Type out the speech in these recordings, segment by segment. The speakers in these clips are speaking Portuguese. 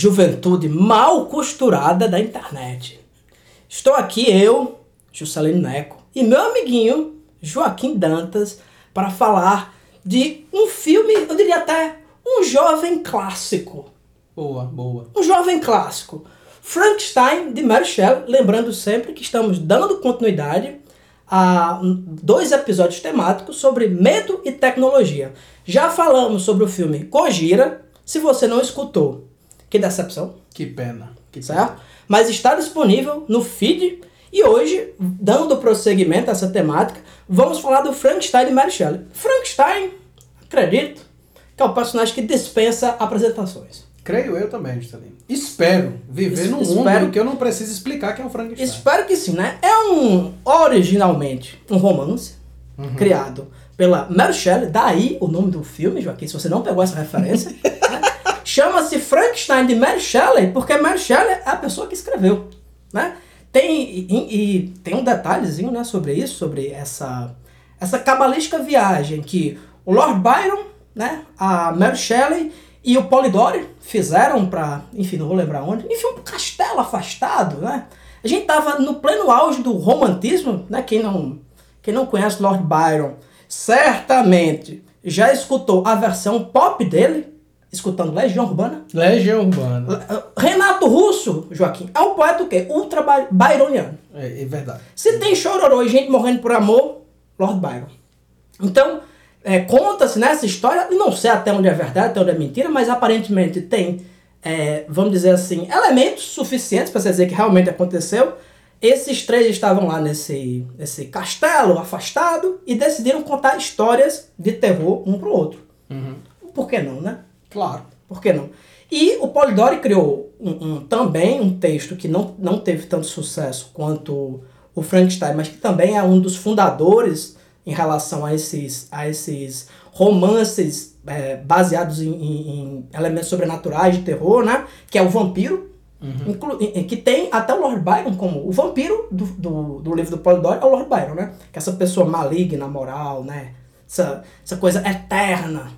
juventude mal costurada da internet. Estou aqui eu, Juscelino Neco, e meu amiguinho Joaquim Dantas para falar de um filme, eu diria até um jovem clássico. Boa, boa. Um jovem clássico. Frankenstein de Mary Shelley, lembrando sempre que estamos dando continuidade a dois episódios temáticos sobre medo e tecnologia. Já falamos sobre o filme Gojira. Se você não escutou, que decepção. Que pena. Que certo? pena. Mas está disponível no feed. E hoje, dando prosseguimento a essa temática, vamos falar do Frankenstein de Mary Shelley. Frankenstein, acredito, que é o personagem que dispensa apresentações. Creio eu também, Juscelino. Espero viver Es- num espero- mundo que eu não preciso explicar quem é o Frankenstein. Espero que sim, né? É um, originalmente, um romance criado pela Mary Shelley, daí o nome do filme, Joaquim, se você não pegou essa referência. né? Chama-se Frankenstein de Mary Shelley, porque Mary Shelley é a pessoa que escreveu, né? Tem, e, e tem um detalhezinho, né, sobre isso, sobre essa, essa cabalística viagem que o Lord Byron, né, a Mary Shelley e o Polidori fizeram para, enfim, não vou lembrar onde, enfim, um castelo afastado, né? A gente tava no pleno auge do romantismo, né? Quem não, quem não conhece Lord Byron, certamente já escutou a versão pop dele, escutando Legião Urbana. Legião Urbana. Renato Russo, Joaquim, é um poeta o quê? Ultra byroniano. É, é verdade. Se tem chororô e gente morrendo por amor, Lord Byron. Então, é, conta-se nessa história, e não sei até onde é verdade, até onde é mentira, mas aparentemente tem, é, vamos dizer assim, elementos suficientes para dizer que realmente aconteceu. Esses três estavam lá nesse, nesse castelo afastado e decidiram contar histórias de terror um pro outro. Uhum. Por que não, né? Claro. Por que não? E o Polidori criou um, um- também um texto que não, não teve tanto sucesso quanto o Frankenstein, mas que também é um dos fundadores em relação a esses, a esses romances é, baseados em, em- em elementos sobrenaturais de terror, né? Que é o Vampiro, em- que tem até o Lord Byron como o vampiro do, do, do livro do Polidori é o Lord Byron, né? Que é essa pessoa maligna, moral, né? Essa, essa coisa eterna.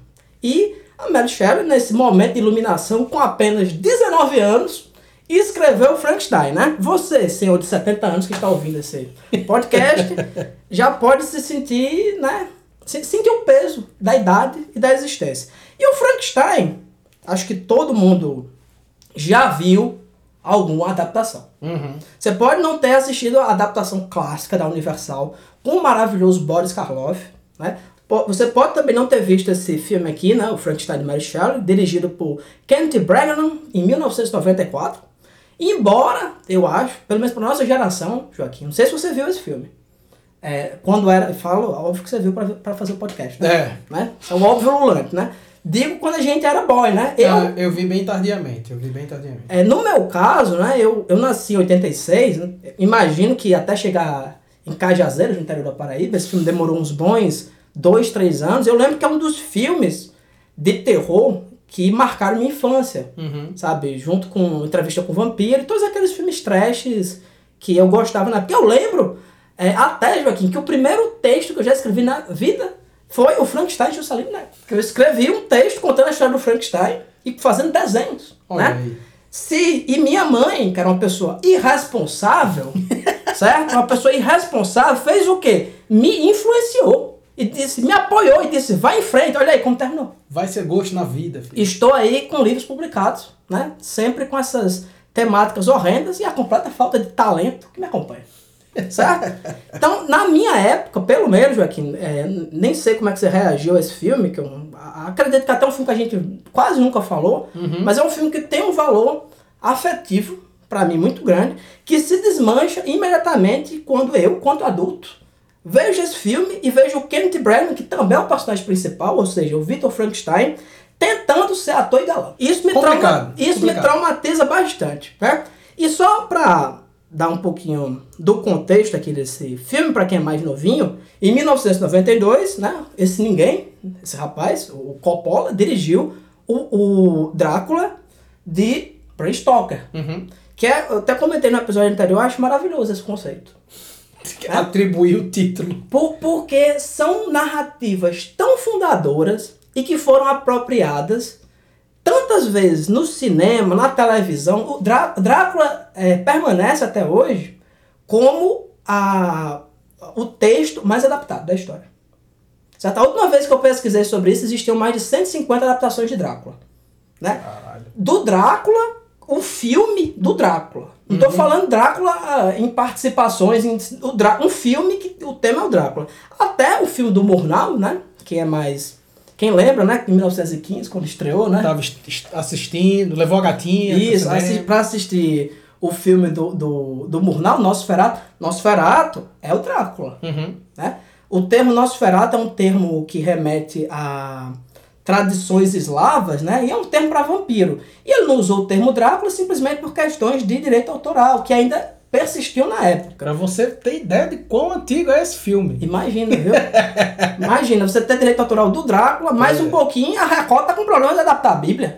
E a Mary Shelley, nesse momento de iluminação, com apenas 19 anos, escreveu Frankenstein, né? Você, senhor de 70 anos que está ouvindo esse podcast, já pode se sentir, né? se- Sentir o peso da idade e da existência. E o Frankenstein, acho que todo mundo já viu alguma adaptação. Uhum. Você pode não ter assistido a adaptação clássica da Universal com o maravilhoso Boris Karloff, né? Você pode também não ter visto esse filme aqui, né? O Frankenstein de Mary Shelley, dirigido por Kenneth Branagh em 1994. Embora, eu acho, pelo menos para nossa geração, Joaquim, não sei se você viu esse filme. É, quando era, eu falo, óbvio que você viu para fazer o podcast, né? É. né? É o óbvio ululante, né? Digo quando a gente era boy, né? Eu, Ah, eu vi bem tardiamente. Eu vi bem tardiamente. é, no meu caso, né, eu, eu nasci em 86, né, imagino que até chegar em Cajazeiras, no interior da Paraíba, esse filme demorou uns bons dois, três anos. Eu lembro que é um dos filmes de terror que marcaram minha infância, Uhum. sabe? Junto com Entrevista com o Vampiro e todos aqueles filmes trashes que eu gostava na Porque eu lembro, é, até, Joaquim, que o primeiro texto que eu já escrevi na vida foi o Frankenstein de Juscelino Neto. Que eu escrevi um texto contando a história do Frankenstein e fazendo desenhos, Olha né? aí. Se, e minha mãe, que era uma pessoa irresponsável, certo? Uma pessoa irresponsável, fez o quê? Me influenciou. E disse, me apoiou e disse, vai em frente, olha aí como terminou. Vai ser gosto na vida, filho. Estou aí com livros publicados, né? Sempre com essas temáticas horrendas e a completa falta de talento que me acompanha. Certo? Então, na minha época, pelo menos, Joaquim, é, nem sei como é que você reagiu a esse filme, que eu acredito que até é um filme que a gente quase nunca falou, mas é um filme que tem um valor afetivo, para mim, muito grande, que se desmancha imediatamente quando eu, quanto adulto, vejo esse filme e vejo o Kenneth Branagh, que também é o personagem principal, ou seja, o Victor Frankenstein, tentando ser ator e galã. Isso me, trauma, isso me complicado. traumatiza bastante, né? E só pra dar um pouquinho do contexto aqui desse filme, pra quem é mais novinho, em 1992, né, esse ninguém, esse rapaz, o Coppola, dirigiu o, o Drácula de Bram Stoker. Uhum. Que é, eu até comentei no episódio anterior, eu acho maravilhoso esse conceito. Atribuir o título. Por, porque são narrativas tão fundadoras e que foram apropriadas tantas vezes no cinema, na televisão, o Drá- Drácula é, permanece até hoje como a, o texto mais adaptado da história. Certo? A última vez que eu pesquisei sobre isso, existiam mais de 150 adaptações de Drácula. Né? Caralho. do Drácula, o filme do Drácula. Não tô falando Drácula ah, em participações, em, o Drá- um filme que o tema é o Drácula. Até o filme do Murnau, né? Que é mais. Quem lembra, né? Em 1915, quando estreou, né? Tava assistindo, levou a gatinha. Isso, cinema. assi pra assistir o filme do, do, do Murnau, Nosferatu. Nosferatu é o Drácula. Uhum. né? O termo Nosferatu é um termo que remete a tradições eslavas, né? E é um termo para vampiro. E ele não usou o termo Drácula simplesmente por questões de direito autoral, que ainda persistiu na época. Pra você ter ideia de quão antigo é esse filme. Imagina, viu? Imagina, você ter direito autoral do Drácula, mais É. um pouquinho, a Record tá com problema de adaptar a Bíblia.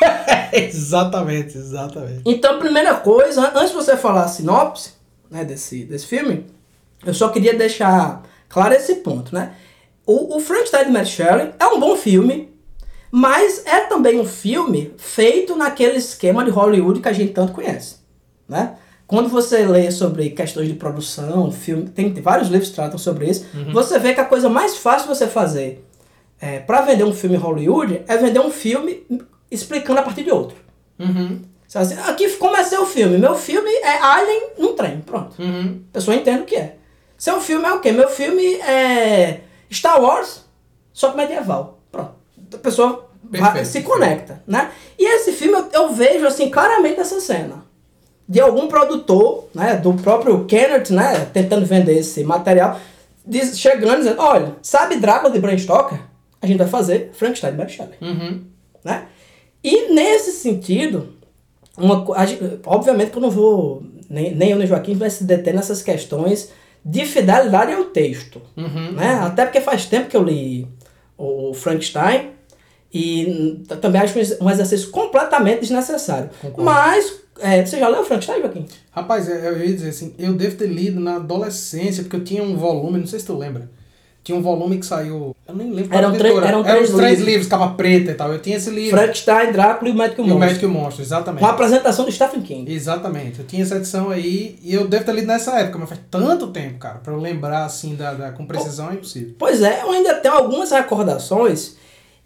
exatamente, exatamente. Então, primeira coisa, an- antes de você falar a sinopse né, desse, desse filme, eu só queria deixar claro esse ponto, né? O, o Frankenstein de Mary Shelley é um bom filme, mas é também um filme feito naquele esquema de Hollywood que a gente tanto conhece, né? Quando você lê sobre questões de produção, filme, tem vários livros que tratam sobre isso, você vê que a coisa mais fácil de você fazer é, para vender um filme em Hollywood é vender um filme explicando a partir de outro. Uhum. Assim, aqui comecei o filme. Meu filme é Alien num trem. Pronto. Uhum. A pessoa entende o que é. Seu filme é o quê? Meu filme é Star Wars, só que medieval. Pronto. A pessoa Perfeito. se conecta, né? E esse filme eu, eu vejo assim claramente essa cena. De algum produtor, né, do próprio Kenneth, né, tentando vender esse material, diz- chegando e dizendo, olha, sabe Drácula de Bram Stoker? A gente vai fazer Frankenstein de Mary Shelley Uhum. né? E nesse sentido, uma, a obviamente que eu não vou, nem, nem eu nem Joaquim vai se deter nessas questões de fidelidade ao texto, Uhum. né? Até porque faz tempo que eu li o Frankenstein e também acho um exercício completamente desnecessário. Concordo. Mas, é, você já leu o Frankenstein, Joaquim? Rapaz, eu eu ia dizer assim, eu devo ter lido na adolescência, porque eu tinha um volume, não sei se tu lembra. Tinha um volume que saiu. Eu nem lembro qual Eram era a três- eram Eram três os três livros. livros, capa preta e tal. Eu tinha esse livro. Frankenstein, Drácula e o Médico e o Monstro. Médico e o Monstro, exatamente. Com a apresentação do Stephen King. Exatamente. Eu tinha essa edição aí e eu devo ter lido nessa época, mas faz tanto tempo, cara, pra eu lembrar assim da, da com precisão é impossível. Pois é, eu ainda tenho algumas recordações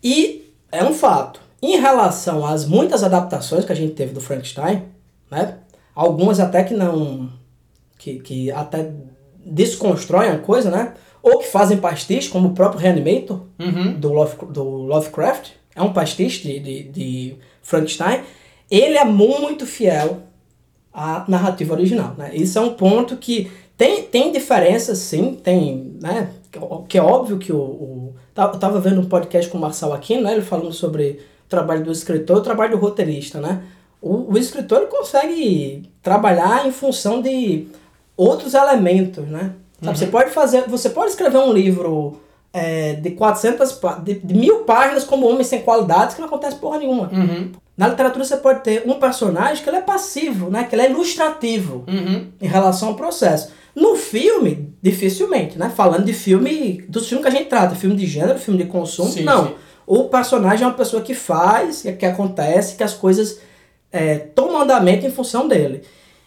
e é um fato. Em relação às muitas adaptações que a gente teve do Frankenstein, né? Algumas até que não. que, que até desconstroem a coisa, né? Ou que fazem pastiche, como o próprio Reanimator Uhum. do, Love, do Lovecraft. É um pastiche de, de, de Frankenstein. Ele é muito fiel à narrativa original, né? Isso é um ponto que tem, tem diferenças, sim, tem, né? Que, é óbvio que o, o... tá- Eu tava vendo um podcast com o Marcel Aquino, né? Ele falando sobre o trabalho do escritor e o trabalho do roteirista, né? O, o escritor ele consegue trabalhar em função de outros elementos, né? Sabe, Você pode fazer, você pode escrever um livro é, de 400, pá- de, de mil páginas como Homem Sem Qualidades que não acontece porra nenhuma. Uhum. Na literatura você pode ter um personagem que ele é passivo, né? Que ele é ilustrativo Uhum. em relação ao processo. No filme, dificilmente, né? Falando de filme, dos filmes que a gente trata, filme de gênero, filme de consumo, Sim, não. sim. O personagem é uma pessoa que faz, que acontece, que as coisas é, tomam andamento em função dele.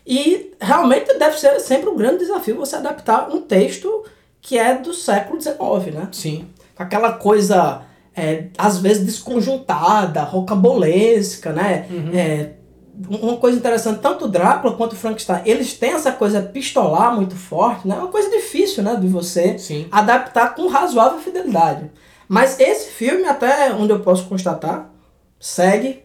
E realmente deve ser sempre um grande desafio você adaptar um texto que é do século XIX, né? Sim. aquela coisa é, às vezes desconjuntada, rocambolesca, né? É, uma coisa interessante, tanto o Drácula quanto o Frankenstein, eles têm essa coisa pistolar muito forte, né? É uma coisa difícil, né, de você Sim. adaptar com razoável fidelidade. Mas esse filme, até onde eu posso constatar, segue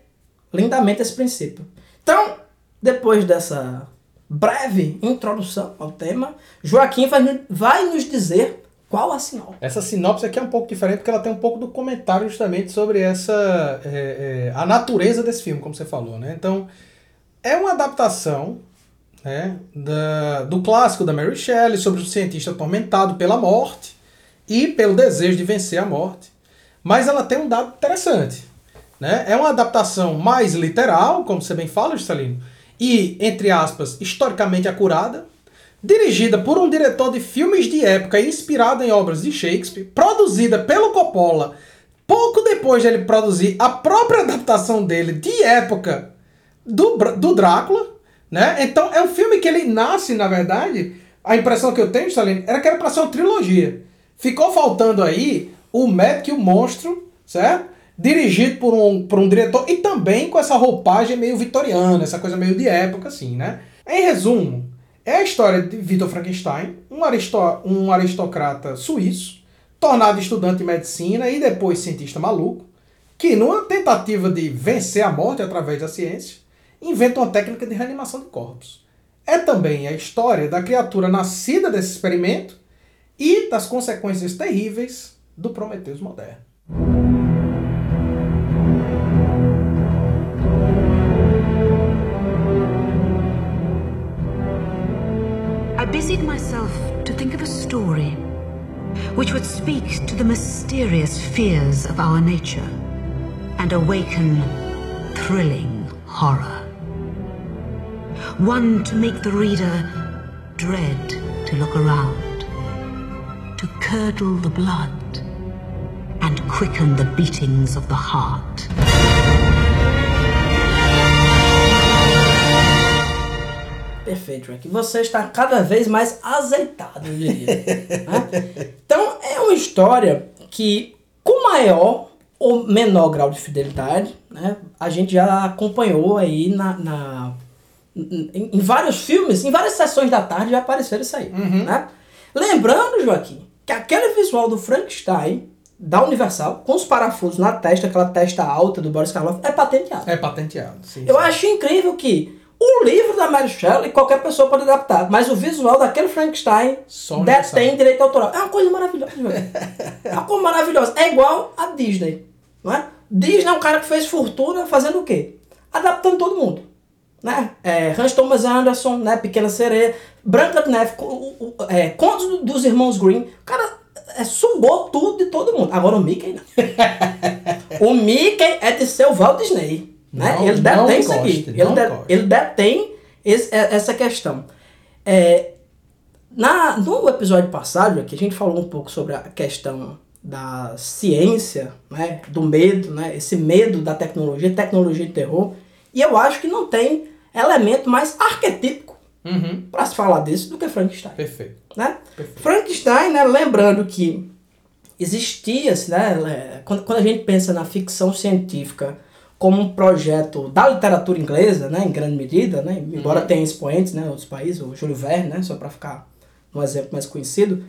lindamente esse princípio. Então, depois dessa breve introdução ao tema, Joaquim vai, vai nos dizer qual a sinopse. Essa sinopse aqui é um pouco diferente porque ela tem um pouco do comentário justamente sobre essa é, é, a natureza desse filme, como você falou, né? Então é uma adaptação né, da, do clássico da Mary Shelley sobre o cientista atormentado pela morte e pelo desejo de vencer a morte. Mas ela tem um dado interessante. Né? É uma adaptação mais literal, como você bem fala, Juscelino, e, entre aspas, historicamente acurada, dirigida por um diretor de filmes de época inspirada em obras de Shakespeare, produzida pelo Coppola pouco depois de ele produzir a própria adaptação dele de época do, do Drácula, né? Então é um filme que ele nasce, na verdade, a impressão que eu tenho, Stalin, era que era para ser uma trilogia. Ficou faltando aí o médico e o monstro, certo? Dirigido por um, por um diretor e também com essa roupagem meio vitoriana, essa coisa meio de época, assim, né? Em resumo, é a história de Victor Frankenstein, um, aristo um aristocrata suíço, tornado estudante de medicina e depois cientista maluco, que, numa tentativa de vencer a morte através da ciência, inventa uma técnica de reanimação de corpos. É também a história da criatura nascida desse experimento e das consequências terríveis do Prometheus moderno. Busied myself to think of a story which would speak to the mysterious fears of our nature and awaken thrilling horror. One to make the reader dread to look around, to curdle the blood and quicken the beatings of the heart. Perfeito, Frank. Você está cada vez mais azeitado, eu diria. né? Então, é uma história que, com maior ou menor grau de fidelidade, né, a gente já acompanhou aí na, na em, em, vários filmes, em várias sessões da tarde já apareceram isso aí. Uhum. Né? Lembrando, Joaquim, que aquele visual do Frankenstein da Universal, com os parafusos na testa, aquela testa alta do Boris Karloff, é patenteado. É patenteado, sim. Eu sim. acho incrível que o livro da Mary Shelley qualquer pessoa pode adaptar, mas o visual daquele Frankenstein detém direito autoral. É uma coisa maravilhosa. é uma coisa maravilhosa. É igual a Disney. Não é? Disney é um cara que fez fortuna fazendo o quê? Adaptando todo mundo. Né? É, Hans Thomas Anderson, né? Pequena Sereia, Branca de Neve, é, Contos dos Irmãos Green. O cara é, sugou tudo de todo mundo. Agora o Mickey não. o Mickey é de ser o Walt Disney. Né? Não, ele detém isso aqui. Ele, de, ele detém esse, é, essa questão. É, na, no episódio passado, aqui, a gente falou um pouco sobre a questão da ciência, né? do medo, né? esse medo da tecnologia, tecnologia de terror. E eu acho que não tem elemento mais arquetípico uhum. para se falar disso do que Frankenstein. Perfeito. Né? Perfeito. Frankenstein, né, lembrando que existia, né, quando, quando a gente pensa na ficção científica como um projeto da literatura inglesa, né, em grande medida, né, embora uhum. tenha expoentes, né, outros países, o Júlio Verne, né, só para ficar um exemplo mais conhecido,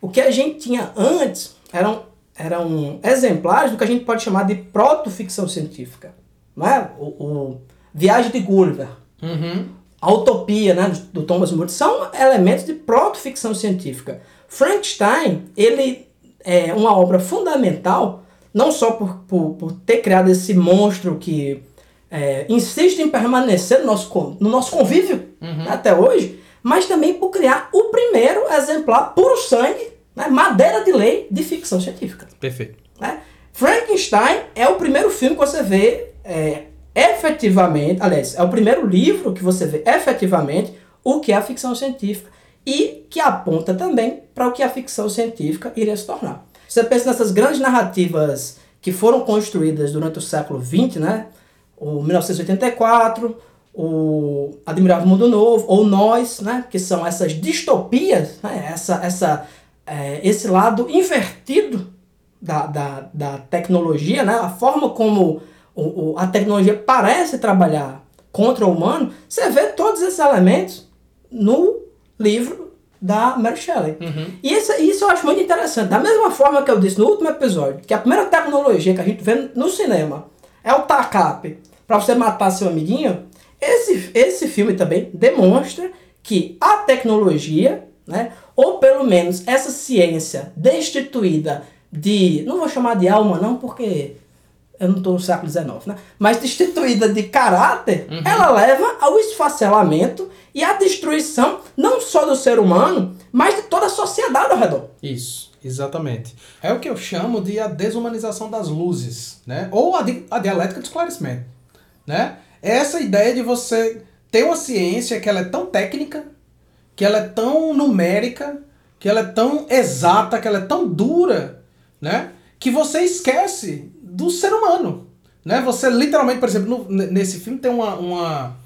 o que a gente tinha antes eram, eram exemplares do que a gente pode chamar de proto-ficção científica. Né? O, o Viagem de Gulliver, uhum. a Utopia né, do, Thomas More, são elementos de proto-ficção científica. Frankenstein, ele é uma obra fundamental, não só por, por, por ter criado esse monstro que é, insiste em permanecer no nosso, no nosso convívio uhum. né, até hoje, mas também por criar o primeiro exemplar puro sangue, né, madeira de lei de ficção científica. Perfeito. Né? Frankenstein é o primeiro filme que você vê é, efetivamente, aliás, é o primeiro livro que você vê efetivamente o que é a ficção científica e que aponta também para o que a ficção científica iria se tornar. Você pensa nessas grandes narrativas que foram construídas durante o século XX, né? O 1984, o Admirável Mundo Novo, ou Nós, né? Que são essas distopias, né? essa, essa, é, esse lado invertido da, da, da tecnologia, né? A forma como o, o, a tecnologia parece trabalhar contra o humano, você vê todos esses elementos no livro da Mary Shelley. Uhum. E isso, isso eu acho muito interessante. Da mesma forma que eu disse no último episódio, que a primeira tecnologia que a gente vê no cinema é o TACAP para você matar seu amiguinho, esse, esse filme também demonstra que a tecnologia, né, ou pelo menos essa ciência destituída de. Não vou chamar de alma, não, porque eu não estou no século XIX, né? Mas destituída de caráter, uhum. ela leva ao esfacelamento e à destruição não só do ser humano, mas de toda a sociedade ao redor. Isso, exatamente. É o que eu chamo de a desumanização das luzes, né? Ou a, di a dialética do esclarecimento, né? Essa ideia de você ter uma ciência que ela é tão técnica, que ela é tão numérica, que ela é tão exata, que ela é tão dura, né? que você esquece do ser humano. Né? Você literalmente, por exemplo, no, nesse filme tem uma, uma,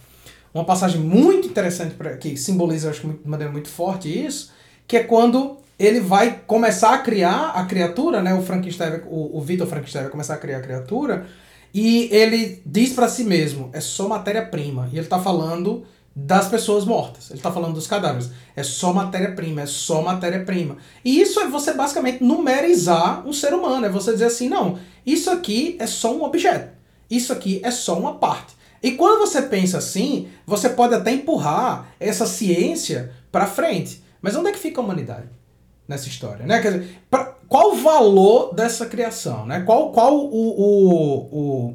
uma passagem muito interessante pra, que simboliza, acho, de maneira muito forte isso, que é quando ele vai começar a criar a criatura, né? O Frankenstein, o, o Victor Frankenstein vai começar a criar a criatura e ele diz para si mesmo, é só matéria-prima. E ele tá falando das pessoas mortas. Ele está falando dos cadáveres. É só matéria-prima, é só matéria-prima. E isso é você basicamente numerizar um ser humano. É você dizer assim, não, isso aqui é só um objeto. Isso aqui é só uma parte. E quando você pensa assim, você pode até empurrar essa ciência para frente. Mas onde é que fica a humanidade nessa história? Né? Quer dizer, pra, qual o valor dessa criação? Né? Qual, qual o, o, o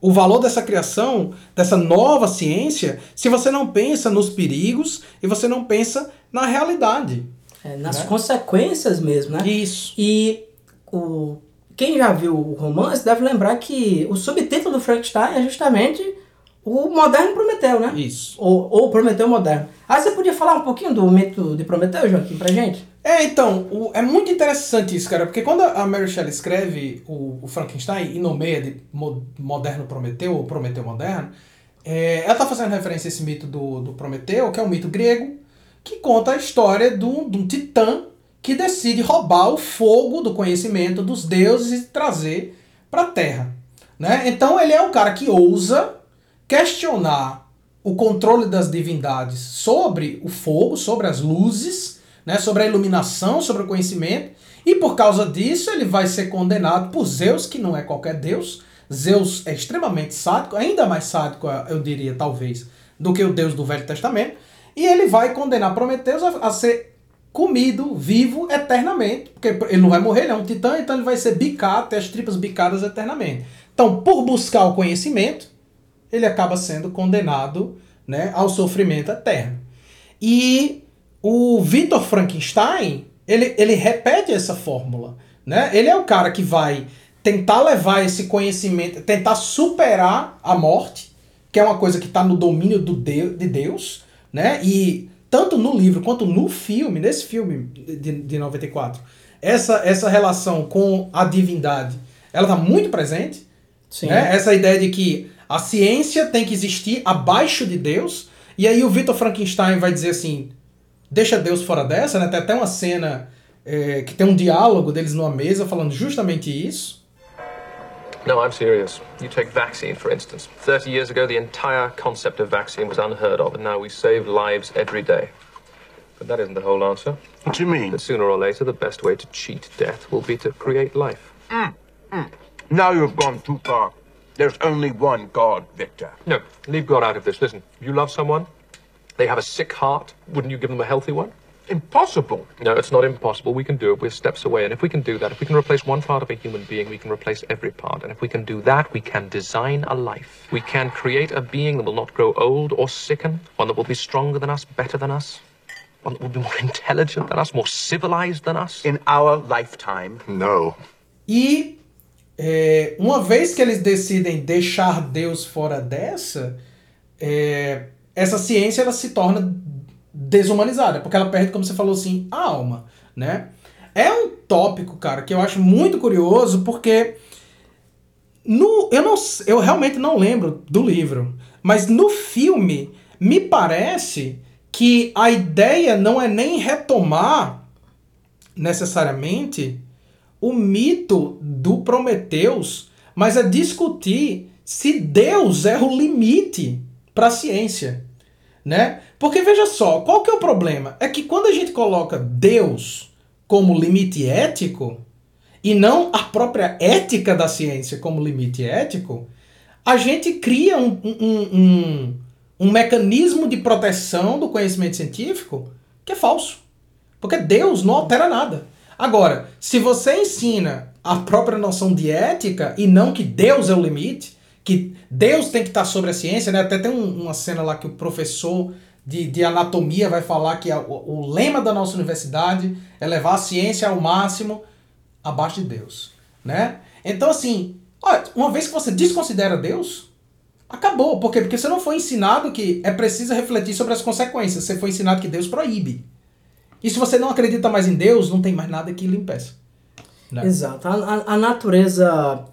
o valor dessa criação, dessa nova ciência, se você não pensa nos perigos e você não pensa na realidade. É, nas né? consequências mesmo, né? Isso. E o, quem já viu o romance deve lembrar que o subtítulo do Frankenstein é justamente o moderno Prometeu, né? Isso. Ou, ou Prometeu moderno. Aí você podia falar um pouquinho do mito de Prometeu, Joaquim, pra gente? É, então, o, é muito interessante isso, cara, porque quando a Mary Shelley escreve o, o Frankenstein e nomeia de moderno Prometeu, ou Prometeu moderno, é, ela está fazendo referência a esse mito do, do Prometeu, que é um mito grego, que conta a história de um, de um titã que decide roubar o fogo do conhecimento dos deuses e trazer para a Terra. Né? Então ele é o cara que ousa questionar o controle das divindades sobre o fogo, sobre as luzes, né, sobre a iluminação, sobre o conhecimento, e por causa disso ele vai ser condenado por Zeus, que não é qualquer deus. Zeus é extremamente sádico, ainda mais sádico, eu diria, talvez, do que o Deus do Velho Testamento, e ele vai condenar Prometeus a, a ser comido vivo eternamente, porque ele não vai morrer, ele é um titã, então ele vai ser bicado, ter as tripas bicadas eternamente. Então, por buscar o conhecimento, ele acaba sendo condenado né, ao sofrimento eterno. E o Victor Frankenstein, ele, ele repete essa fórmula. Né? Ele é o cara que vai tentar levar esse conhecimento, tentar superar a morte, que é uma coisa que está no domínio do de, de Deus, né? E tanto no livro quanto no filme, nesse filme de, de 94, essa, essa relação com a divindade, ela está muito presente. Sim. Né? Essa ideia de que a ciência tem que existir abaixo de Deus. E aí o Victor Frankenstein vai dizer assim: deixa Deus fora dessa, né? Tem até uma cena é, que tem um diálogo deles numa mesa falando justamente isso. No, I'm serious. You take vaccine, for instance. 30 years ago, the entire concept of vaccine was unheard of, and now we save lives every day. But that isn't the whole answer. What do you mean? That sooner or later, the best way to cheat death will be to create life. Mm, mm. Now you've gone too far. There's only one God, Victor. No, leave God out of this. Listen, you love someone, they have a sick heart. Wouldn't you give them a healthy one? Impossible. No, it's not impossible. We can do it. We're steps away. And if we can do that, if we can replace one part of a human being, we can replace every part. And if we can do that, we can design a life. We can create a being that will not grow old or sicken, one that will be stronger than us, better than us, one that will be more intelligent than us, more civilized than us. In our lifetime? No. E é, uma vez que eles decidem deixar Deus fora dessa, é, essa ciência ela se torna desumanizada, porque ela perde, como você falou assim, a alma, né? É um tópico, cara, que eu acho muito curioso, porque no, eu, não, eu realmente não lembro do livro, mas no filme me parece que a ideia não é nem retomar necessariamente o mito do Prometeus, mas é discutir se Deus é o limite para a ciência né? Porque veja só, qual que é o problema? É que quando a gente coloca Deus como limite ético e não a própria ética da ciência como limite ético, a gente cria um, um, um, um mecanismo de proteção do conhecimento científico que é falso. Porque Deus não altera nada. Agora, se você ensina a própria noção de ética e não que Deus é o limite, que Deus tem que estar sobre a ciência, né? Até tem um, uma cena lá que o professor de, de anatomia vai falar que a, o, o, lema da nossa universidade é levar a ciência ao máximo abaixo de Deus, né? Então, assim, uma vez que você desconsidera Deus, acabou. Por quê? Porque você não foi ensinado que é preciso refletir sobre as consequências. Você foi ensinado que Deus proíbe. E se você não acredita mais em Deus, não tem mais nada que lhe impeça. Né? Exato. A, a, a natureza.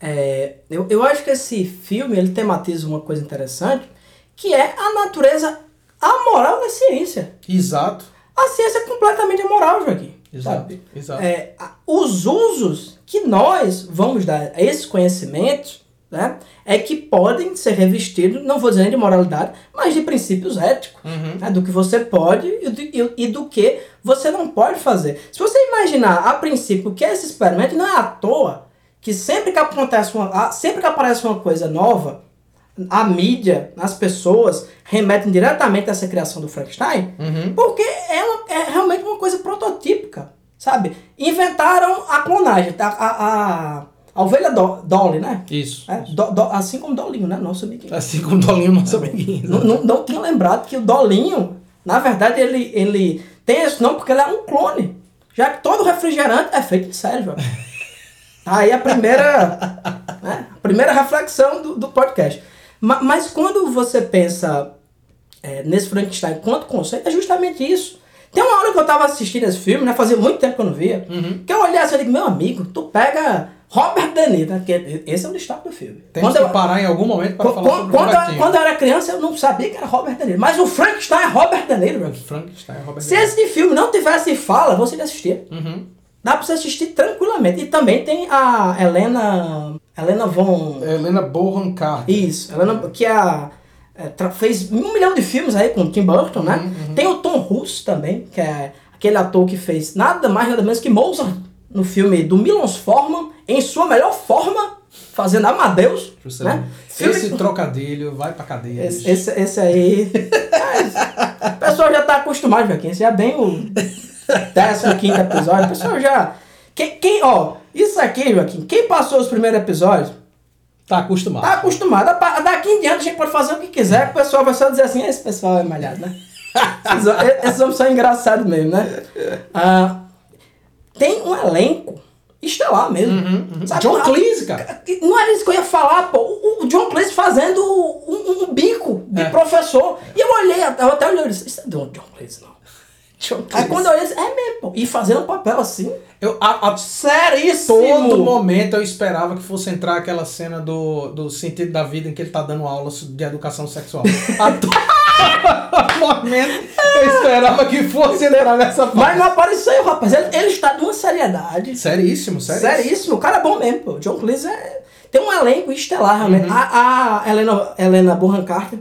é, eu, eu acho que esse filme ele tematiza uma coisa interessante, que é a natureza amoral da ciência. Exato. A ciência é completamente amoral, Joaquim. Exato. sabe? Exato. É, os usos que nós vamos dar a esses conhecimentos né, é que podem ser revestidos, não vou dizer nem de moralidade, mas de princípios éticos. Uhum. né, do que você pode e do, e- e do que você não pode fazer. Se você imaginar a princípio que esse experimento não é à toa que sempre que acontece uma, sempre que aparece uma coisa nova, a mídia, as pessoas remetem diretamente a essa criação do Frankenstein, Uhum. porque é, uma- é realmente uma coisa prototípica, sabe? Inventaram a clonagem, a, a, a, a ovelha do, Dolly, né? Isso. É, do- do- assim como Dolinho, né? Nosso amiguinho. Assim como Dolinho, nosso amiguinho. Não, não, não tinha lembrado que o Dolinho, na verdade, ele, ele tem esse nome porque ele é um clone. Já que todo refrigerante é feito de cérebro. Aí a primeira, né, a primeira reflexão do, do podcast. Ma- Mas, quando você pensa é, nesse Frankenstein quanto conceito, é justamente isso. Tem uma hora que eu tava assistindo esse filme, né? Fazia muito tempo que eu não via. Que eu olhei assim e digo, meu amigo, tu pega Robert De Niro, né? Que esse é o destaque do filme. Quando que eu- parar em algum momento para falar sobre o quando, eu- Robertinho. quando eu era criança, eu não sabia que era Robert De Niro. Mas o Frankenstein é Robert De Niro, meu. Frankenstein, Robert Se De Niro. esse filme não tivesse fala, você ia assistir. Uhum. Dá pra você assistir tranquilamente. E também tem a Helena. Helena Von. Helena Bonham Carter. Isso, Helena, que é a. é, fez um milhão de filmes aí com o Tim Burton, né? Uhum, Tem o Tom Russo também, que é aquele ator que fez nada mais nada menos que Mozart no filme do Milos Forman, em sua melhor forma, fazendo Amadeus. Né? Filme- Esse trocadilho vai pra cadeia. Esse, esse, esse aí. O pessoal já tá acostumado, Joaquim. Esse é bem o 15 episódio. O pessoal já. Quem, quem, ó, isso aqui, Joaquim, quem passou os primeiros episódios Tá acostumado. tá acostumado. Daqui em diante a gente pode fazer o que quiser, o pessoal vai só dizer assim: esse pessoal é malhado, né? Esses, esses homens são engraçados mesmo, né? Ah, tem um elenco estelar mesmo. Sabe? John Ah, Cleese, cara. não era isso que eu ia falar, pô. O, o John Cleese fazendo um, um bico de É. professor. E eu olhei, eu até olhei e disse, isso é do John Cleese, não. John Aí quando eu olhei, disse, é mesmo, pô. E fazendo um papel assim. Eu, a, a Seríssimo. todo momento eu esperava que fosse entrar aquela cena do, do sentido da vida em que ele tá dando aula de educação sexual. A eu esperava que fosse entrar nessa Mas parte. não apareceu, rapaz. Ele, ele está de uma seriedade. Seríssimo, seríssimo. Seríssimo. O cara é bom mesmo, pô. John Cleese é... tem um elenco estelar, realmente. Uhum. A, a Helena, Helena Bonham Carter,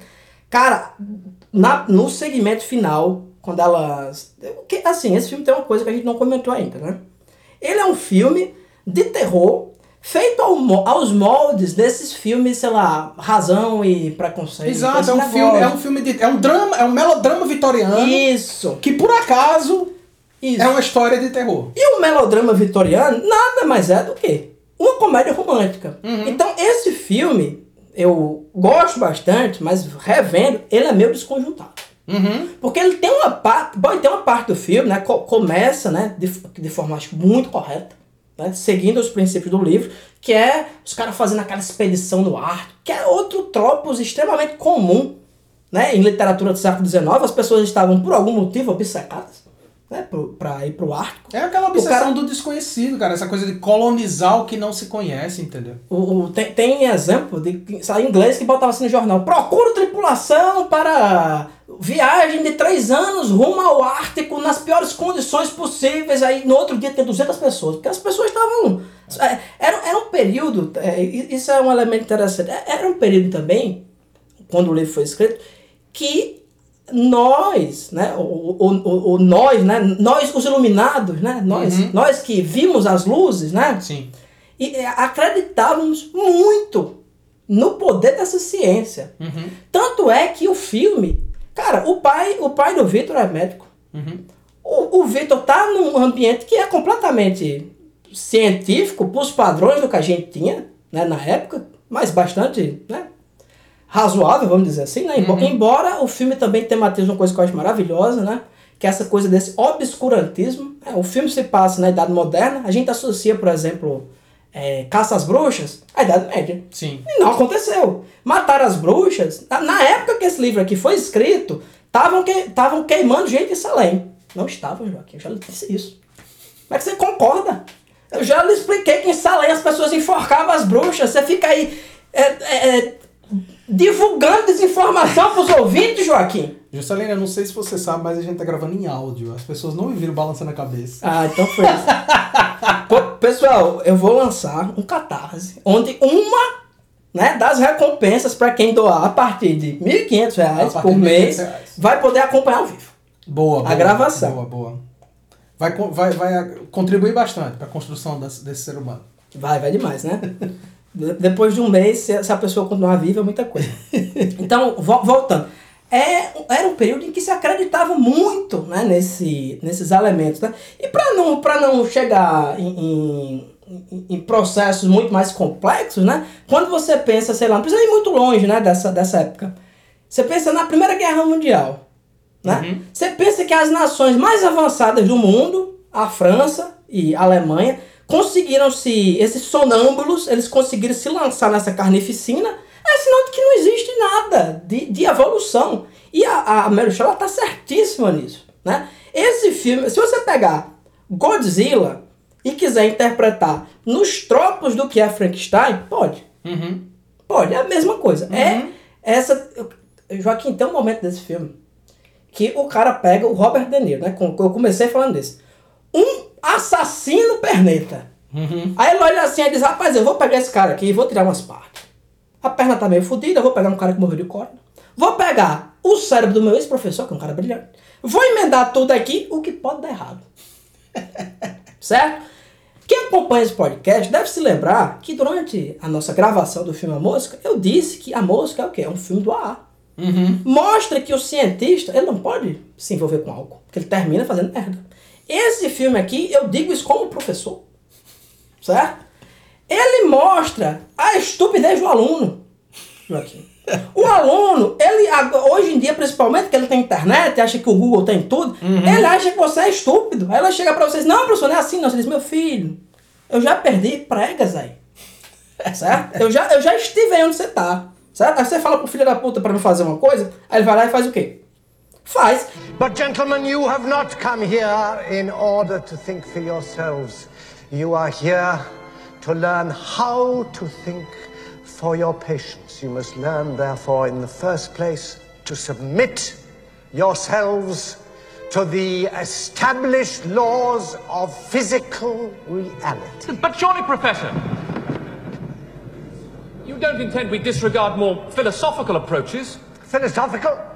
cara, na, no segmento final, quando que, Assim, esse filme tem uma coisa que a gente não comentou ainda, né? Ele é um filme de terror feito ao aos moldes desses filmes, sei lá, Razão e Preconceito. Exato, é um negócio. filme, é um filme de. É um drama, é um melodrama vitoriano Isso. que por acaso Isso. é uma história de terror. E o melodrama vitoriano nada mais é do que uma comédia romântica. Então, esse filme, eu gosto bastante, mas revendo, ele é meio desconjuntado. Uhum. Porque ele tem uma parte, bom, ele tem uma parte do filme, né, co- começa, né, de, de forma acho, muito correta, né, seguindo os princípios do livro, que é os caras fazendo aquela expedição no Ártico, que é outro tropos extremamente comum, né, em literatura do século XIX, as pessoas estavam por algum motivo obcecadas, né, pro- pra ir pro Ártico. É aquela obsessão cara- do desconhecido, cara. Essa coisa de colonizar o que não se conhece, entendeu? O, o- tem, tem exemplo de inglês que botava assim no jornal. Procura tripulação para viagem de três anos rumo ao Ártico nas piores condições possíveis. Aí no outro dia tem 200 pessoas. Porque as pessoas estavam. é, Era, era um período. é, isso é um elemento interessante. é, Era um período também, quando o livro foi escrito, que nós, né, o, o, o, nós, né, nós os iluminados, né, nós, nós que vimos as luzes, né, Sim. e é, acreditávamos muito no poder dessa ciência. Tanto é que o filme, cara, o pai, o pai do Vitor é médico. O, o Vitor tá num ambiente que é completamente científico para os padrões do que a gente tinha, né, na época, mas bastante, né, razoável, vamos dizer assim, né? Embo- Embora o filme também tematize uma coisa que eu acho maravilhosa, né? Que é essa coisa desse obscurantismo. né? O filme se passa na Idade Moderna, a gente associa, por exemplo, é, Caça às Bruxas à Idade Média. Sim. E não aconteceu. Mataram as bruxas. Na, na época que esse livro aqui foi escrito, estavam que, tavam queimando gente em Salem. Não estavam, Joaquim, eu já lhe disse isso. Como é que você concorda? Eu já lhe expliquei que em Salem as pessoas enforcavam as bruxas. Você fica aí é, é, é, divulgando desinformação pros ouvintes, Joaquim. Juscelina, não sei se você sabe, mas a gente tá gravando em áudio. As pessoas não me viram balançando a cabeça. Ah, então foi isso. Pessoal, eu vou lançar um catarse, onde uma né, das recompensas para quem doar a partir de R$ 1.500 A reais partir por de R$ 1.500 mês reais. vai poder acompanhar ao vivo. Boa, boa. gravação. Boa, boa. Vai, vai, vai contribuir bastante para a construção desse, desse ser humano. Vai, vai demais, né? De- Depois de um mês, se a pessoa continuar viva, é muita coisa. Então, vo- voltando. É, era um período em que se acreditava muito né, nesse, nesses elementos. Né? E para não, pra não chegar em, em, em- processos muito mais complexos, né? quando você pensa, sei lá, não precisa ir muito longe né, dessa, dessa época. Você pensa na Primeira Guerra Mundial. Né? Você pensa que as nações mais avançadas do mundo, a França e a Alemanha, conseguiram se. Esses sonâmbulos, eles conseguiram se lançar nessa carnificina. É sinal de que não existe nada de, de evolução. E a, a Mary Shelley ela tá certíssima nisso. Né? Esse filme, se você pegar Godzilla e quiser interpretar nos tropos do que é Frankenstein, pode. Pode, é a mesma coisa. É essa. Joaquim, tem um momento desse filme que o cara pega o Robert De Niro, né? Eu comecei falando desse. Um assassino perneta. Aí ele olha assim e diz, rapaz, eu vou pegar esse cara aqui e vou tirar umas partes. A perna tá meio fodida, vou pegar um cara que morreu de cólera. Vou pegar o cérebro do meu ex-professor, que é um cara brilhante. Vou emendar tudo aqui, o que pode dar errado. certo? Quem acompanha esse podcast deve se lembrar que durante a nossa gravação do filme A Mosca, eu disse que A Mosca é o quê? É um filme do AA. Mostra que o cientista, ele não pode se envolver com álcool, porque ele termina fazendo merda. Esse filme aqui, eu digo isso como professor, certo? Ele mostra a estupidez do aluno. O aluno, ele hoje em dia, principalmente que ele tem internet, acha que o Google tem tudo, ele acha que você é estúpido. Aí ela chega pra vocês, não, professor, não é assim, não. Você diz, meu filho, eu já perdi pregas aí. Certo? Eu já, eu já estive aí onde você tá. Certo? Aí você fala pro filho da puta pra não fazer uma coisa, aí ele vai lá e faz o quê? Faz. But, gentlemen, you have not come here in order to think for yourselves. You are here to learn how to think for your patients. You must learn, therefore, in the first place, to submit yourselves to the established laws of physical reality. But surely, Professor, you don't intend we disregard more philosophical approaches? Philosophical?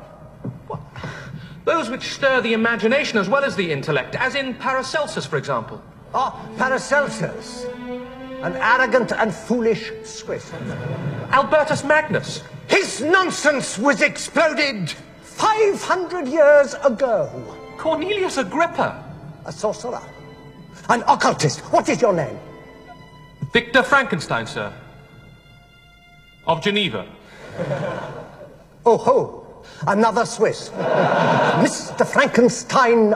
Those which stir the imagination as well as the intellect, as in Paracelsus, for example. Ah, Paracelsus, an arrogant and foolish Swiss. Albertus Magnus. His nonsense was exploded 500 years ago. Cornelius Agrippa. A sorcerer. An occultist. What is your name? Victor Frankenstein, sir. Of Geneva. Oh ho. Another Swiss. Mr. Frankenstein.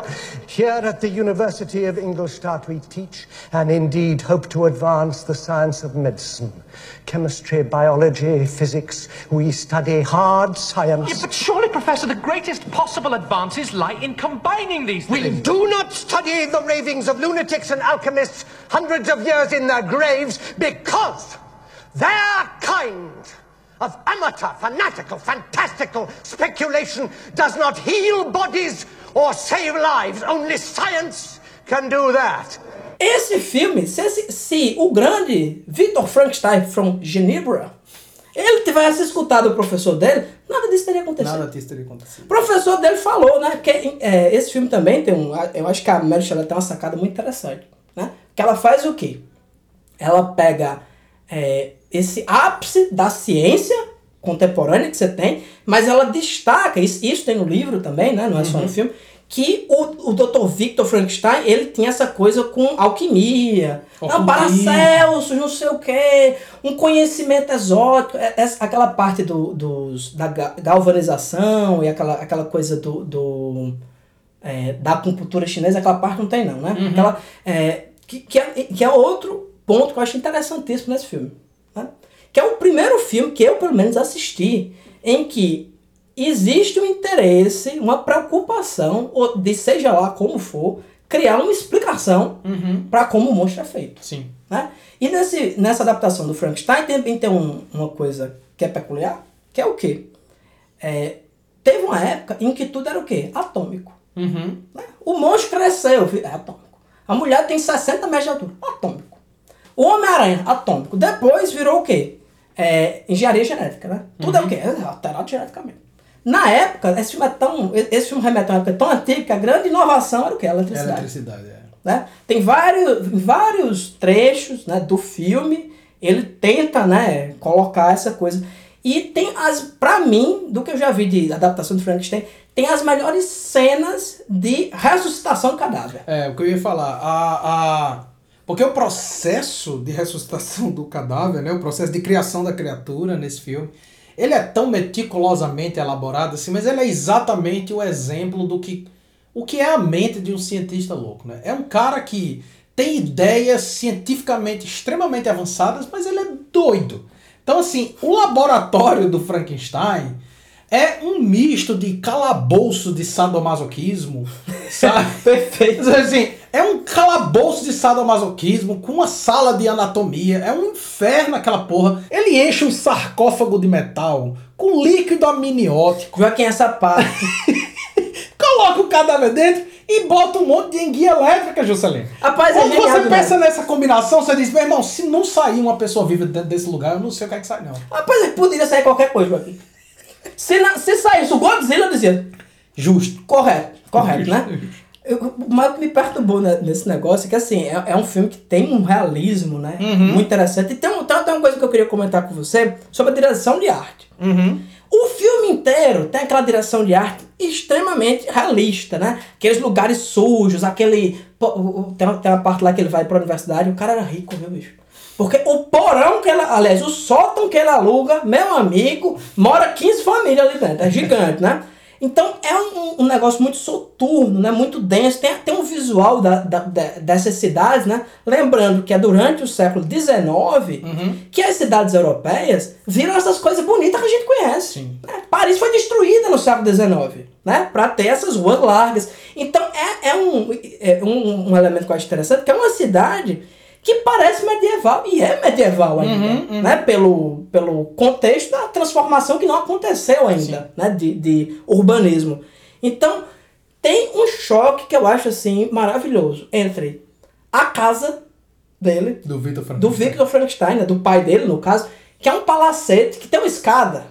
Here at the University of Ingolstadt we teach and indeed hope to advance the science of medicine. Chemistry, biology, physics. We study hard science. Yeah, but surely, Professor, the greatest possible advances lie in combining these things. We do not study the ravings of lunatics and alchemists hundreds of years in their graves because their kind of amateur, fanatical, fantastical speculation does not heal bodies or save lives. Only science can do that. Esse filme, se, esse- se o grande Victor Frankenstein from Genebra, ele tivesse escutado o professor dele, nada disso teria acontecido. Nada disso teria acontecido. O professor dele falou, né? Que é, esse filme também tem um. Eu acho que a Mary Shelley tem uma sacada muito interessante, né? Que ela faz o quê? Ela pega é, esse ápice da ciência contemporânea que você tem, mas ela destaca, isso, isso tem no livro também, né? Não é só no filme, que o, o Dr. Victor Frankenstein, ele tinha essa coisa com alquimia, não, Ocultismo. Paracelsus, não sei o quê, um conhecimento exótico, é- essa- aquela parte do, dos, da ga- galvanização e aquela, aquela coisa do, do é, da acupuntura chinesa, aquela parte não tem não, né? Aquela, é, que, que, é, que é outro ponto que eu acho interessantíssimo nesse filme. Que é o primeiro filme que eu, pelo menos, assisti em que existe um interesse, uma preocupação, ou de seja lá como for, criar uma explicação Uhum. para como o monstro é feito. Sim. Né? E nesse, nessa adaptação do Frankenstein também tem um- uma coisa que é peculiar, que é o quê? É, teve uma época em que tudo era o quê? Atômico. Uhum. né? O monstro cresceu, é atômico. A mulher tem 60 metros de altura, atômico. O Homem-Aranha, atômico. Depois virou o quê? É, engenharia genética, né? Tudo é o quê? É alterado geneticamente. Na época, esse filme é tão. Esse filme remete a uma época tão antiga que a grande inovação era o quê? A eletricidade Eletricidade, é. né? Tem vários, vários trechos né, do filme, ele tenta né, colocar essa coisa. E tem as, pra mim, do que eu já vi de adaptação do Frankenstein, tem as melhores cenas de ressuscitação do cadáver. É, o que eu ia falar, a, a... porque o processo de ressuscitação do cadáver, né, o processo de criação da criatura nesse filme, ele é tão meticulosamente elaborado assim, mas ele é exatamente o exemplo do que o que é a mente de um cientista louco, né? É um cara que tem ideias cientificamente extremamente avançadas, mas ele é doido. Então assim, o laboratório do Frankenstein é um misto de calabouço de sadomasoquismo, sabe? Perfeito. Assim, é um calabouço de sadomasoquismo com uma sala de anatomia. É um inferno aquela porra. Ele enche um sarcófago de metal com líquido amniótico, Joaquim, essa parte. coloca o cadáver dentro e bota um monte de enguia elétrica, Juscelino. Rapaz, é Quando genial você pensa nessa combinação, você diz, meu irmão, se não sair uma pessoa viva dentro desse lugar, eu não sei o que é que sai, não. Rapaz, é poderia sair qualquer coisa, Joaquim. Se, na, se saísse o Godzilla, eu dizia, Justo. Correto, correto, né? Eu, o que me perturbou ne- nesse negócio é que, assim, é, é um filme que tem um realismo, né? Muito interessante. E tem, um- tem, uma coisa que eu queria comentar com você sobre a direção de arte. O filme inteiro tem aquela direção de arte extremamente realista, né? Aqueles lugares sujos, aquele... Tem uma, tem uma parte lá que ele vai pra universidade e o cara era rico, viu, bicho? Porque o porão que ele... Aliás, o sótão que ele aluga, meu amigo, mora 15 famílias ali dentro. É gigante, né? Então é um, um negócio muito soturno, né? muito denso. Tem, tem um visual da, da- da- dessas cidades, né? Lembrando que é durante o século XIX que as cidades europeias viram essas coisas bonitas que a gente conhece. Né? Paris foi destruída no século XIX, né? Para ter essas ruas largas. Então é, é, um, é um, um elemento que eu acho interessante, que é uma cidade que parece medieval, e é medieval ainda, né? Pelo, pelo contexto da transformação que não aconteceu ainda, né? De, de urbanismo. Então, tem um choque que eu acho, assim, maravilhoso entre a casa dele, Do Victor Frankenstein. do Victor Frankenstein, né, do pai dele, no caso, que é um palacete que tem uma escada.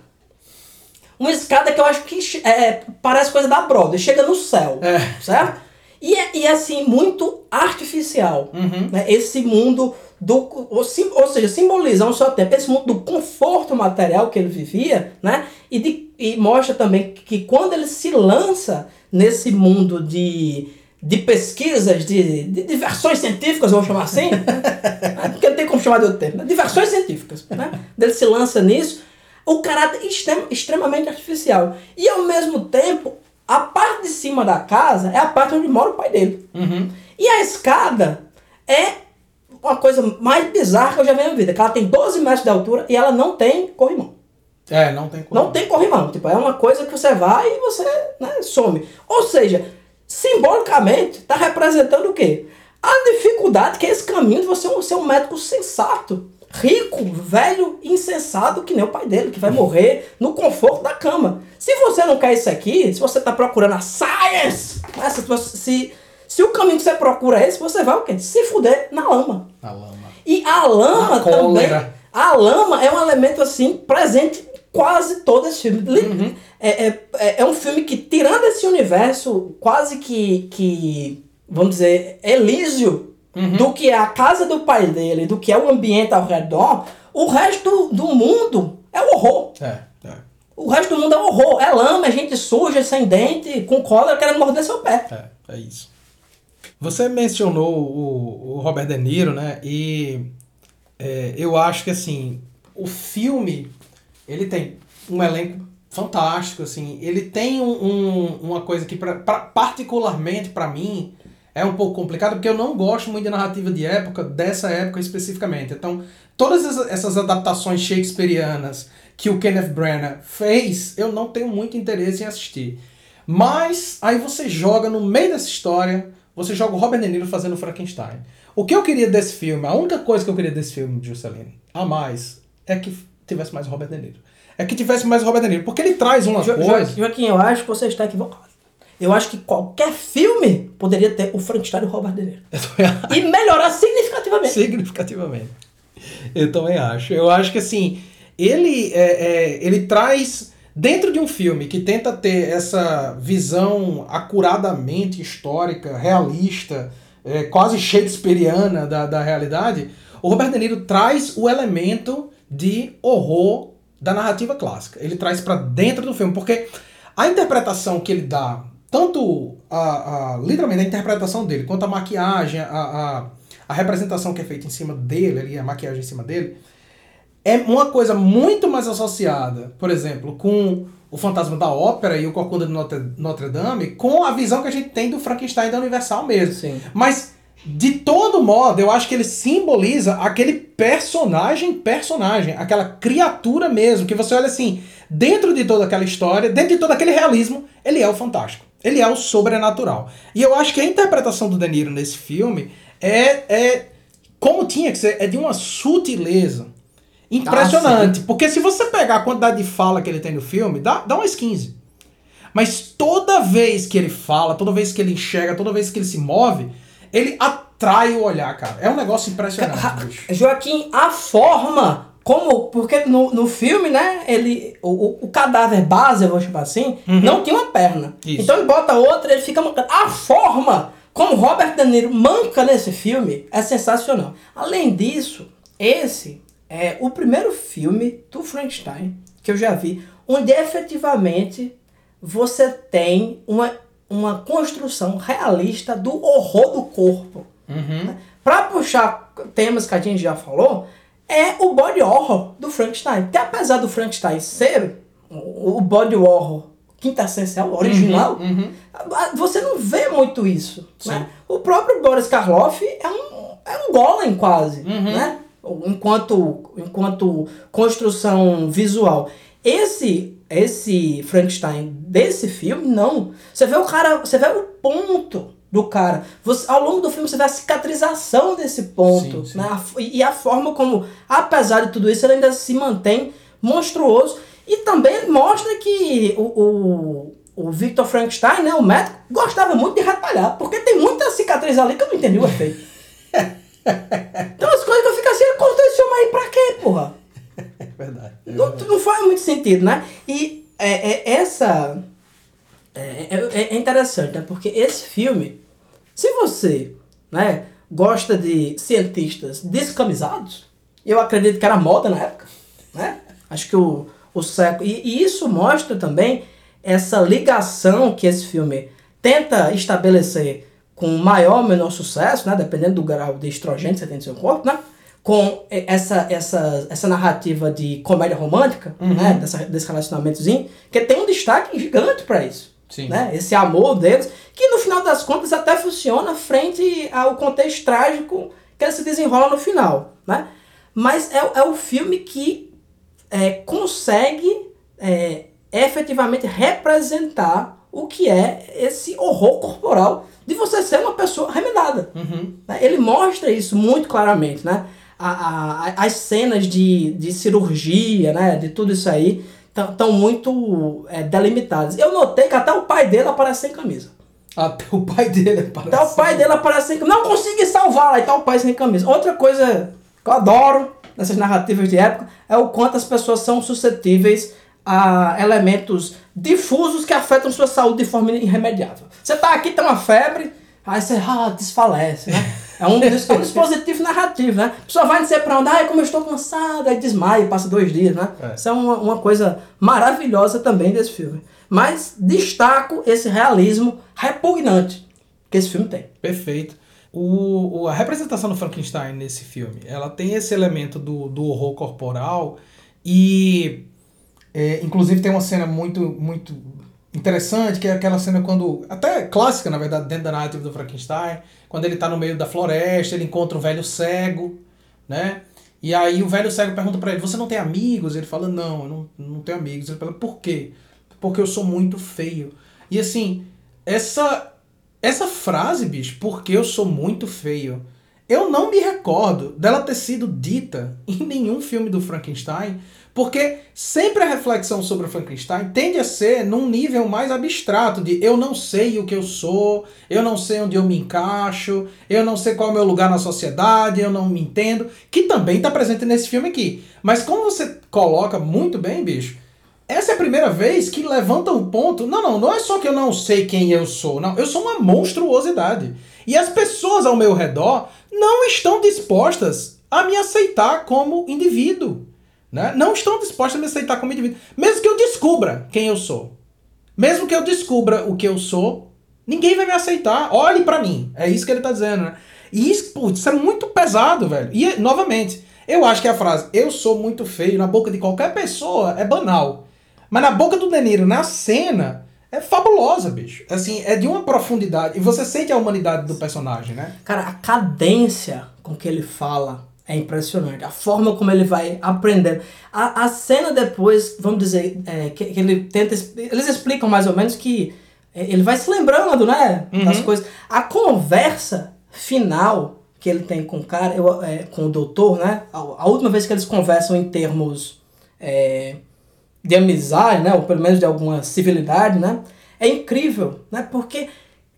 Uma escada que eu acho que é, parece coisa da Broadway, chega no céu, É. certo? E é, e é, assim, muito artificial. Uhum. Né? Esse mundo do. Ou, sim- ou seja, simboliza ao seu tempo esse mundo do conforto material que ele vivia, né? E, de, e mostra também que quando ele se lança nesse mundo de, de pesquisas, de, de diversões científicas, vamos chamar assim, né? porque não tem como chamar de outro termo, né? diversões científicas, né? Ele se lança nisso, o caráter extrem, extremamente artificial. E ao mesmo tempo, a parte de cima da casa é a parte onde mora o pai dele. E a escada é uma coisa mais bizarra que eu já vi na vida, que ela tem 12 metros de altura e ela não tem corrimão. É, não tem como. Não tem corrimão. Tipo, é uma coisa que você vai e você né, some. Ou seja, simbolicamente, está representando o quê? A dificuldade que é esse caminho de você ser um médico sensato, rico, velho, insensato, que nem o pai dele, que vai morrer no conforto da cama. Se você não quer isso aqui, se você está procurando a science, se, se, se o caminho que você procura é esse, você vai o quê? Se fuder na lama. Na lama. E a lama Na também. cólera. A lama é um elemento assim presente em quase todo esse filme. Uhum. É, é, é, é um filme que, tirando esse universo quase que, que vamos dizer, elísio Uhum. do que é a casa do pai dele, do que é o ambiente ao redor, o resto do mundo é o horror. É. O resto do mundo é horror. É lama, é gente suja, sem dente, com cólera, querendo morder seu pé. É, é isso. Você mencionou o, o Robert De Niro, né? E é, eu acho que assim, o filme ele tem um elenco fantástico, assim. Ele tem um, um- uma coisa que, pra, pra- particularmente para mim, é um pouco complicado, porque eu não gosto muito de narrativa de época, dessa época especificamente. Então, todas essas, adaptações shakespearianas que o Kenneth Branagh fez, eu não tenho muito interesse em assistir. Mas aí você joga no meio dessa história você joga o Robert De Niro fazendo Frankenstein. O que eu queria desse filme, a única coisa que eu queria desse filme, Juscelino, a mais, é que tivesse mais Robert De Niro. É que tivesse mais Robert De Niro, porque ele traz uma Jo- Jo- coisa... Joaquim, eu acho que você está equivocado. Eu acho que qualquer filme poderia ter o Frankenstein e o Robert De Niro. E melhorar significativamente. significativamente. Eu também acho. Eu acho que assim, ele, é, é, ele traz dentro de um filme que tenta ter essa visão acuradamente histórica, realista, é, quase shakespeariana da, da realidade, o Robert De Niro traz o elemento de horror da narrativa clássica. Ele traz pra dentro do filme, porque a interpretação que ele dá, tanto a, a- literalmente a interpretação dele, quanto a maquiagem, a, a, a representação que é feita em cima dele, ali, a maquiagem em cima dele, é uma coisa muito mais associada, por exemplo, com o Fantasma da Ópera e o Corcunda de Notre, Notre Dame, com a visão que a gente tem do Frankenstein da Universal mesmo. Sim. Mas, de todo modo, eu acho que ele simboliza aquele personagem, personagem, aquela criatura mesmo, que você olha assim, dentro de toda aquela história, dentro de todo aquele realismo, ele é o fantástico. Ele é o sobrenatural. E eu acho que a interpretação do De Niro nesse filme é, é como tinha que ser, é de uma sutileza impressionante. porque se você pegar a quantidade de fala que ele tem no filme, dá, dá umas 15. Mas toda vez que ele fala, toda vez que ele enxerga, toda vez que ele se move, ele atrai o olhar, cara. É um negócio impressionante. Joaquim, a forma como. Porque no, no filme, né? Ele. O, o- cadáver base, eu vou chamar assim, não tinha uma perna. Isso. Então ele bota outra ele fica mancando. A forma como Robert De Niro manca nesse filme é sensacional. Além disso, esse é o primeiro filme do Frankenstein que eu já vi onde efetivamente você tem uma, uma construção realista do horror do corpo. Pra puxar temas que a gente já falou, é o body horror do Frankenstein. Que apesar do Frankenstein ser o body horror quintessencial, original, a- você não vê muito isso. Né? O próprio Boris Karloff é um, é um golem quase, né? Enquanto, enquanto construção visual. Esse esse Frankenstein desse filme, não. Você vê o cara, você vê o ponto do cara. Você, ao longo do filme você vê a cicatrização desse ponto. Sim, sim. Né? E a forma como, apesar de tudo isso, ele ainda se mantém monstruoso. E também mostra que o, o, o Victor Frankenstein, né, o médico, gostava muito de retalhar. Porque tem muita cicatriz ali que eu não entendi o efeito. Então as coisas que eu homem aí pra quê, porra? É verdade. Não, não faz muito sentido, né? E é, é, essa. É, é- é interessante, né? Porque esse filme, se você né, gosta de cientistas descamisados, eu acredito que era moda na época, né? Acho que o, o século. E, e isso mostra também essa ligação que esse filme tenta estabelecer com maior ou menor sucesso, né? Dependendo do grau de estrogênio que você tem no seu corpo, né? Com essa, essa, essa narrativa de comédia romântica, né? Dessa, desse relacionamentozinho, que tem um destaque gigante para isso. Sim. Né? Esse amor deles, que no final das contas até funciona frente ao contexto trágico que ele se desenrola no final. Né? Mas é, é o filme que é, consegue é, efetivamente representar o que é esse horror corporal de você ser uma pessoa remendada. Né? Ele mostra isso muito claramente, né? A, a- as cenas de, de cirurgia, né? De tudo isso aí estão muito é, delimitadas. Eu notei que até o pai dele aparece sem camisa. Até o pai dele aparece. Até o pai dele aparece sem camisa. Não consegui salvar lá, e tá o pai sem camisa. Outra coisa que eu adoro nessas narrativas de época é o quanto as pessoas são suscetíveis a elementos difusos que afetam sua saúde de forma irremediável. Você tá aqui, tem uma febre, aí você ah, desfalece, né? É um, é um dispositivo narrativo, né? A pessoa vai sei pra onde, ai, como eu estou cansada, aí desmaia, passa dois dias, né? É. Isso é uma, uma coisa maravilhosa também desse filme. Mas destaco esse realismo repugnante que esse filme tem. Perfeito. O, o- a representação do Frankenstein nesse filme, ela tem esse elemento do, do horror corporal e é, inclusive tem uma cena muito muito interessante, que é aquela cena quando, até clássica na verdade, dentro da narrativa do Frankenstein, quando ele tá no meio da floresta, ele encontra um velho cego, né? E aí o velho cego pergunta pra ele, você não tem amigos? Ele fala, não, eu não, não tenho amigos. Ele fala, por quê? Porque eu sou muito feio. E assim, essa essa frase, bicho, porque eu sou muito feio. Eu não me recordo dela ter sido dita em nenhum filme do Frankenstein, porque sempre a reflexão sobre o Frankenstein tende a ser num nível mais abstrato de eu não sei o que eu sou, eu não sei onde eu me encaixo, eu não sei qual é o meu lugar na sociedade, eu não me entendo, que também está presente nesse filme aqui. Mas como você coloca muito bem, bicho, essa é a primeira vez que levanta um ponto. Não, não, não é só que eu não sei quem eu sou, não. Eu sou uma monstruosidade. E as pessoas ao meu redor não estão dispostas a me aceitar como indivíduo. Né? Não estão dispostas a me aceitar como indivíduo. Mesmo que eu descubra quem eu sou. Mesmo que eu descubra o que eu sou, ninguém vai me aceitar. Olhe para mim. É isso que ele tá dizendo, né? E isso, putz, isso é muito pesado, velho. E, novamente, eu acho que a frase eu sou muito feio na boca de qualquer pessoa é banal. Mas na boca do De Niro, na cena, é fabulosa, bicho. Assim, é de uma profundidade. E você sente a humanidade do personagem, né? Cara, a cadência com que ele fala é impressionante. A forma como ele vai aprendendo. A, a cena depois, vamos dizer, é, que, que, ele tenta. Eles explicam mais ou menos que é, ele vai se lembrando, né? Uhum. Das coisas. A conversa final que ele tem com o cara, eu, é, com o doutor, né? A, a, última vez que eles conversam em termos. É, de amizade, né, ou pelo menos de alguma civilidade, né, é incrível, né, porque,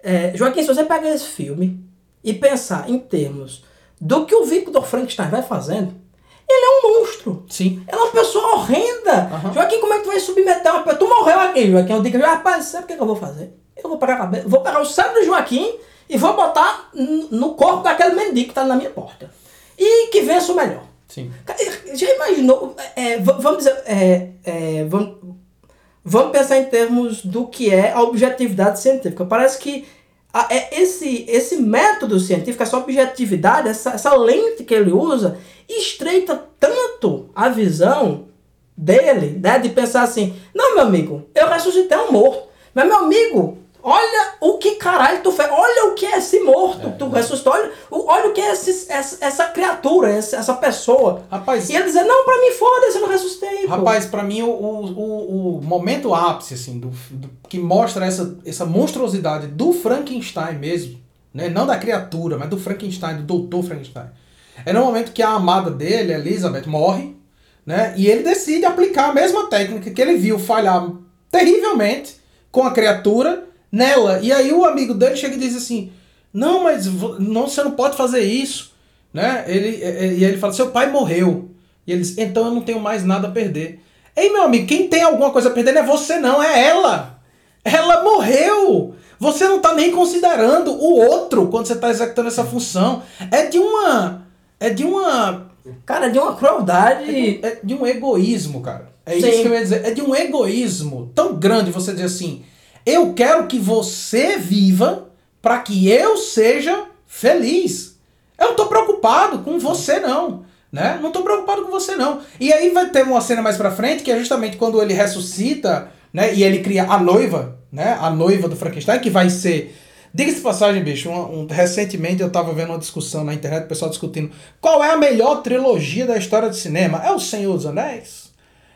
é, Joaquim, se você pegar esse filme e pensar em termos do que o Victor Frankenstein vai fazendo, ele é um monstro. Sim. Ele é uma pessoa horrenda. Uhum. Joaquim, como é que tu vai submeter uma pessoa? Tu morreu aqui, Joaquim. Eu digo, rapaz, sabe o que, que eu vou fazer? Eu vou pegar cabeça, vou pegar o cérebro do Joaquim e vou botar no corpo daquele mendigo que está na minha porta. E que vença o melhor. Sim. Já imaginou? É, vamos dizer. É, é, vamos, vamos pensar em termos do que é a objetividade científica. Parece que é, esse, esse método científico, essa objetividade, essa, essa lente que ele usa, estreita tanto a visão dele, né? De pensar assim: não, meu amigo, eu ressuscitei um morto. Mas, meu amigo, Olha o que caralho tu fez. Olha o que é esse morto. É, tu é. ressuscitou. Olha, olha o que é esse, essa, essa criatura, essa, essa pessoa. Rapaz. E ele dizer, não, pra mim foda-se, eu não ressuscitei. Rapaz, pô. pra mim o, o, o momento ápice, assim, do, do, que mostra essa, essa monstruosidade do Frankenstein mesmo, né? Não da criatura, mas do Frankenstein, do doutor Frankenstein. É no momento que a amada dele, Elizabeth, morre, né? E ele decide aplicar a mesma técnica que ele viu falhar terrivelmente com a criatura nela. E aí o amigo dele chega e diz assim: Não, mas não, você não pode fazer isso. Né? Ele, e ele fala: Seu pai morreu. E ele diz: Então eu não tenho mais nada a perder. Ei, meu amigo, quem tem alguma coisa a perder não é você, não, é ela. Ela morreu. Você não está nem considerando o outro quando você está executando essa função. É de uma. É de uma. Cara, é de uma crueldade. É de, é um egoísmo, cara. É Sim. isso que eu ia dizer. É de um egoísmo tão grande você dizer assim: eu quero que você viva para que eu seja feliz. Eu não estou preocupado com você, não. Né? Não estou preocupado com você, não. E aí vai ter uma cena mais pra frente, que é justamente quando ele ressuscita, né? E ele cria a noiva, né? A noiva do Frankenstein, que vai ser. Diga-se de passagem, bicho, um, um, recentemente eu estava vendo uma discussão na internet, o pessoal discutindo qual é a melhor trilogia da história do cinema. É O Senhor dos Anéis?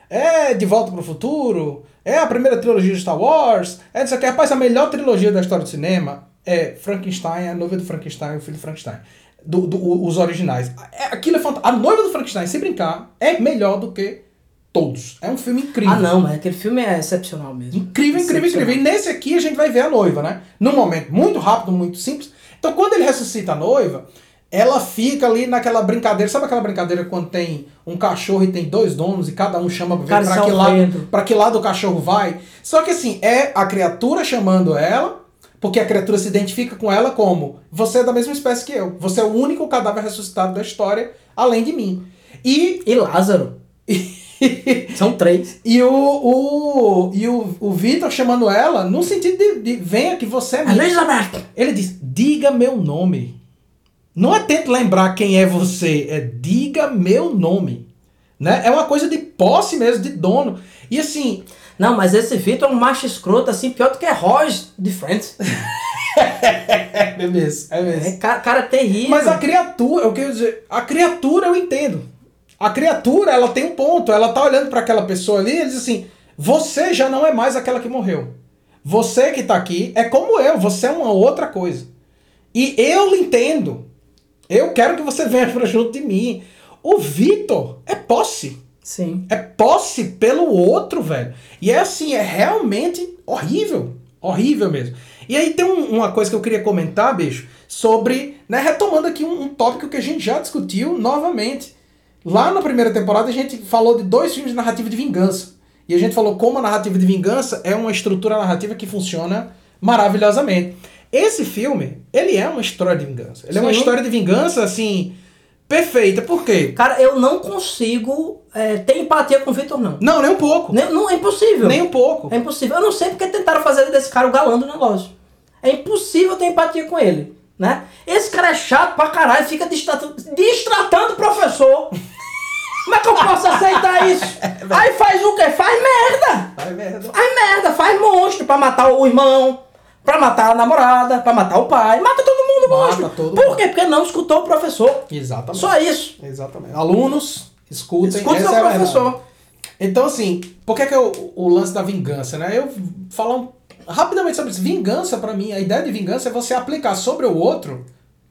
É De Volta para o Futuro? É a primeira trilogia de Star Wars. É isso aqui. Rapaz, a melhor trilogia da história do cinema é Frankenstein, a noiva do Frankenstein, o filho do Frankenstein. Do, do, os originais. É, aquilo é fantástico. A noiva do Frankenstein, sem brincar, é melhor do que todos. É um filme incrível. Ah, não, mas aquele filme é excepcional mesmo. Incrível, incrível, incrível. E nesse aqui a gente vai ver a noiva, né? Num momento muito rápido, muito simples. Então, quando ele ressuscita a noiva, ela fica ali naquela brincadeira. Sabe aquela brincadeira quando tem um cachorro e tem dois donos e cada um chama pra ver pra que, lado, pra que lado o cachorro vai? Só que assim, é a criatura chamando ela, porque a criatura se identifica com ela como você é da mesma espécie que eu. Você é o único cadáver ressuscitado da história, além de mim. E. E Lázaro. São três. E o, o, e o, o Vitor chamando ela no sentido de, de venha que você é minha. Ele diz: diga meu nome. Não é tente lembrar quem é você, é diga meu nome. Né? É uma coisa de posse mesmo, de dono. E assim. Não, mas esse Vitor é um macho escroto, assim, pior do que Roger de Friends. é mesmo, é mesmo. É cara, cara terrível. Mas a criatura, eu quero dizer, a criatura eu entendo. A criatura, ela tem um ponto, ela tá olhando para aquela pessoa ali e diz assim: você já não é mais aquela que morreu. Você que tá aqui é como eu, você é uma outra coisa. E eu entendo. Eu quero que você venha para junto de mim. O Vitor é posse. Sim. É posse pelo outro, velho. E é assim, é realmente horrível. Horrível mesmo. E aí tem um- uma coisa que eu queria comentar, bicho, sobre, né, retomando aqui um, um tópico que a gente já discutiu novamente. Lá na primeira temporada a gente falou de dois filmes de narrativa de vingança. E a gente falou como a narrativa de vingança é uma estrutura narrativa que funciona maravilhosamente. Esse filme, ele é uma história de vingança. Ele é uma Sim. história de vingança, assim, perfeita. Por quê? Cara, eu não consigo é, ter empatia com o Victor, não. Não, nem um pouco. Nem- não. É impossível. Nem um pouco. É impossível. Eu não sei porque tentaram fazer desse cara o galã do negócio. É impossível ter empatia com ele, né? Esse cara é chato pra caralho, fica distratando, distratando o professor. Como é que eu posso aceitar isso? Aí faz o quê? Faz merda! Ai, merda. Faz merda, faz monstro pra matar o irmão, pra matar a namorada, pra matar o pai. Mata todo mundo, Mata monstro. todo Por mundo. quê? Porque não escutou o professor. Exatamente. Só isso. Exatamente. Alunos, escutem. Seu é verdade. professor. Então, assim, por que, que é o, o lance da vingança, né? Eu falar um- rapidamente sobre isso. Vingança, pra mim, a ideia de vingança é você aplicar sobre o outro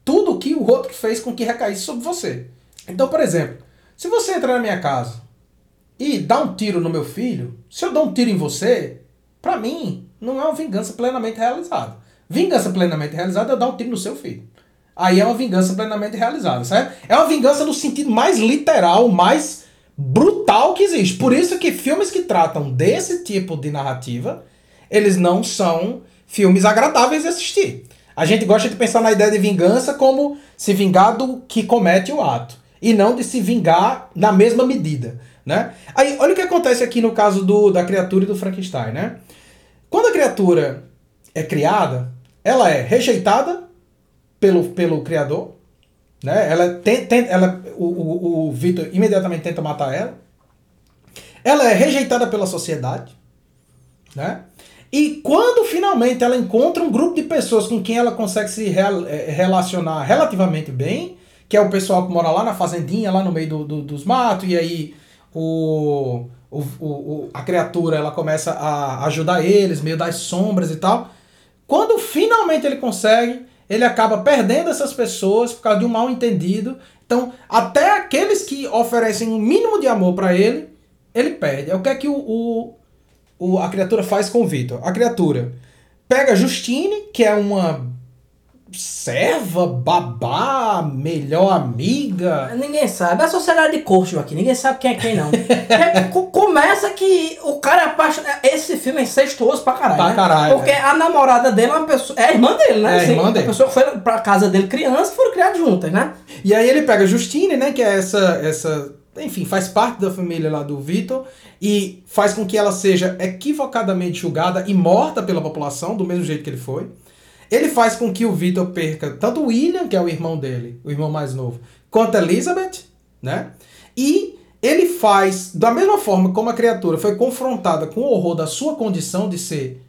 tudo o que o outro fez com que recaísse sobre você. Então, por exemplo, se você entrar na minha casa e dá um tiro no meu filho, se eu dou um tiro em você, pra mim, não é uma vingança plenamente realizada. Vingança plenamente realizada é dar um tiro no seu filho. Aí é uma vingança plenamente realizada, certo? É uma vingança no sentido mais literal, mais brutal que existe. Por isso que filmes que tratam desse tipo de narrativa, eles não são filmes agradáveis de assistir. A gente gosta de pensar na ideia de vingança como se vingar do que comete o ato. E não de se vingar na mesma medida, né? Aí, olha o que acontece aqui no caso do, da criatura e do Frankenstein, né? Quando a criatura é criada, ela é rejeitada pelo, pelo criador, né? Ela tem, tem- ela, o, o, o Victor imediatamente tenta matar ela. Ela é rejeitada pela sociedade, né? E quando finalmente ela encontra um grupo de pessoas com quem ela consegue se eh, relacionar relativamente bem, que é o pessoal que mora lá na fazendinha, lá no meio do, do- dos matos, e aí o, o, o- a criatura ela começa a ajudar eles, meio das sombras e tal. Quando finalmente ele consegue, ele acaba perdendo essas pessoas por causa de um mal entendido. Então, até aqueles que oferecem um mínimo de amor pra ele, ele perde. É o que é que o, o, o- a criatura faz com o Victor. A criatura pega Justine, que é uma serva, babá, melhor amiga. Ninguém sabe. É a sociedade de coxo aqui. Ninguém sabe quem é quem, não. É, co- começa que o cara é apaixonado. Esse filme é incestuoso pra caralho. Pra né? caralho, Porque é. a namorada dele é uma pessoa. É a irmã dele, né? É a Assim, irmã dele. A pessoa que foi pra casa dele criança e foram criadas juntas, né? E aí ele pega Justine, né, que é essa, essa, enfim, faz parte da família lá do Vitor e faz com que ela seja equivocadamente julgada e morta pela população, do mesmo jeito que ele foi. Ele faz com que o Vitor perca tanto o William, que é o irmão dele, o irmão mais novo, quanto a Elizabeth, né? E ele faz, da mesma forma como a criatura foi confrontada com o horror da sua condição de ser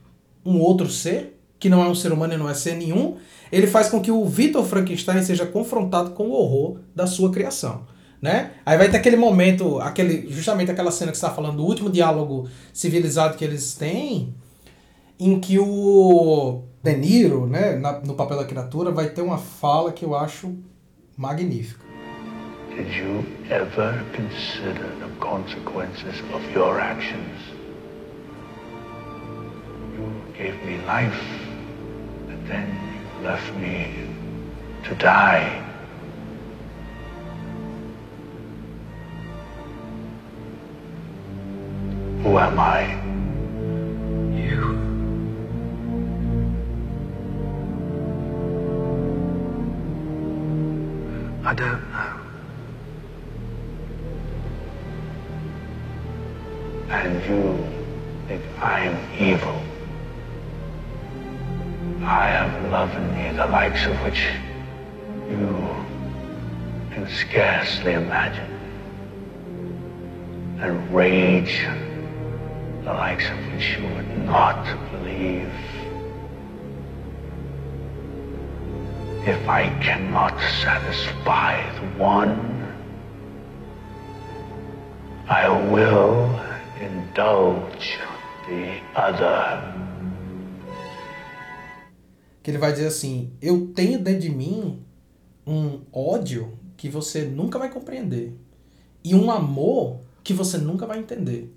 um outro ser, que não é um ser humano e não é ser nenhum, ele faz com que o Victor Frankenstein seja confrontado com o horror da sua criação. Né? Aí vai ter aquele momento, aquele, justamente aquela cena que está falando, do último diálogo civilizado que eles têm, em que o De Niro, né, na- no papel da criatura, vai ter uma fala que eu acho magnífica. Did you ever consider the consequences of your actions? You gave me life, and then you left me to die. Who am I? The likes of which you can scarcely imagine. And rage, the likes of which you would not believe. If I cannot satisfy the one, I will indulge the other. Que ele vai dizer assim: Eu tenho dentro de mim um ódio que você nunca vai compreender e um amor que você nunca vai entender.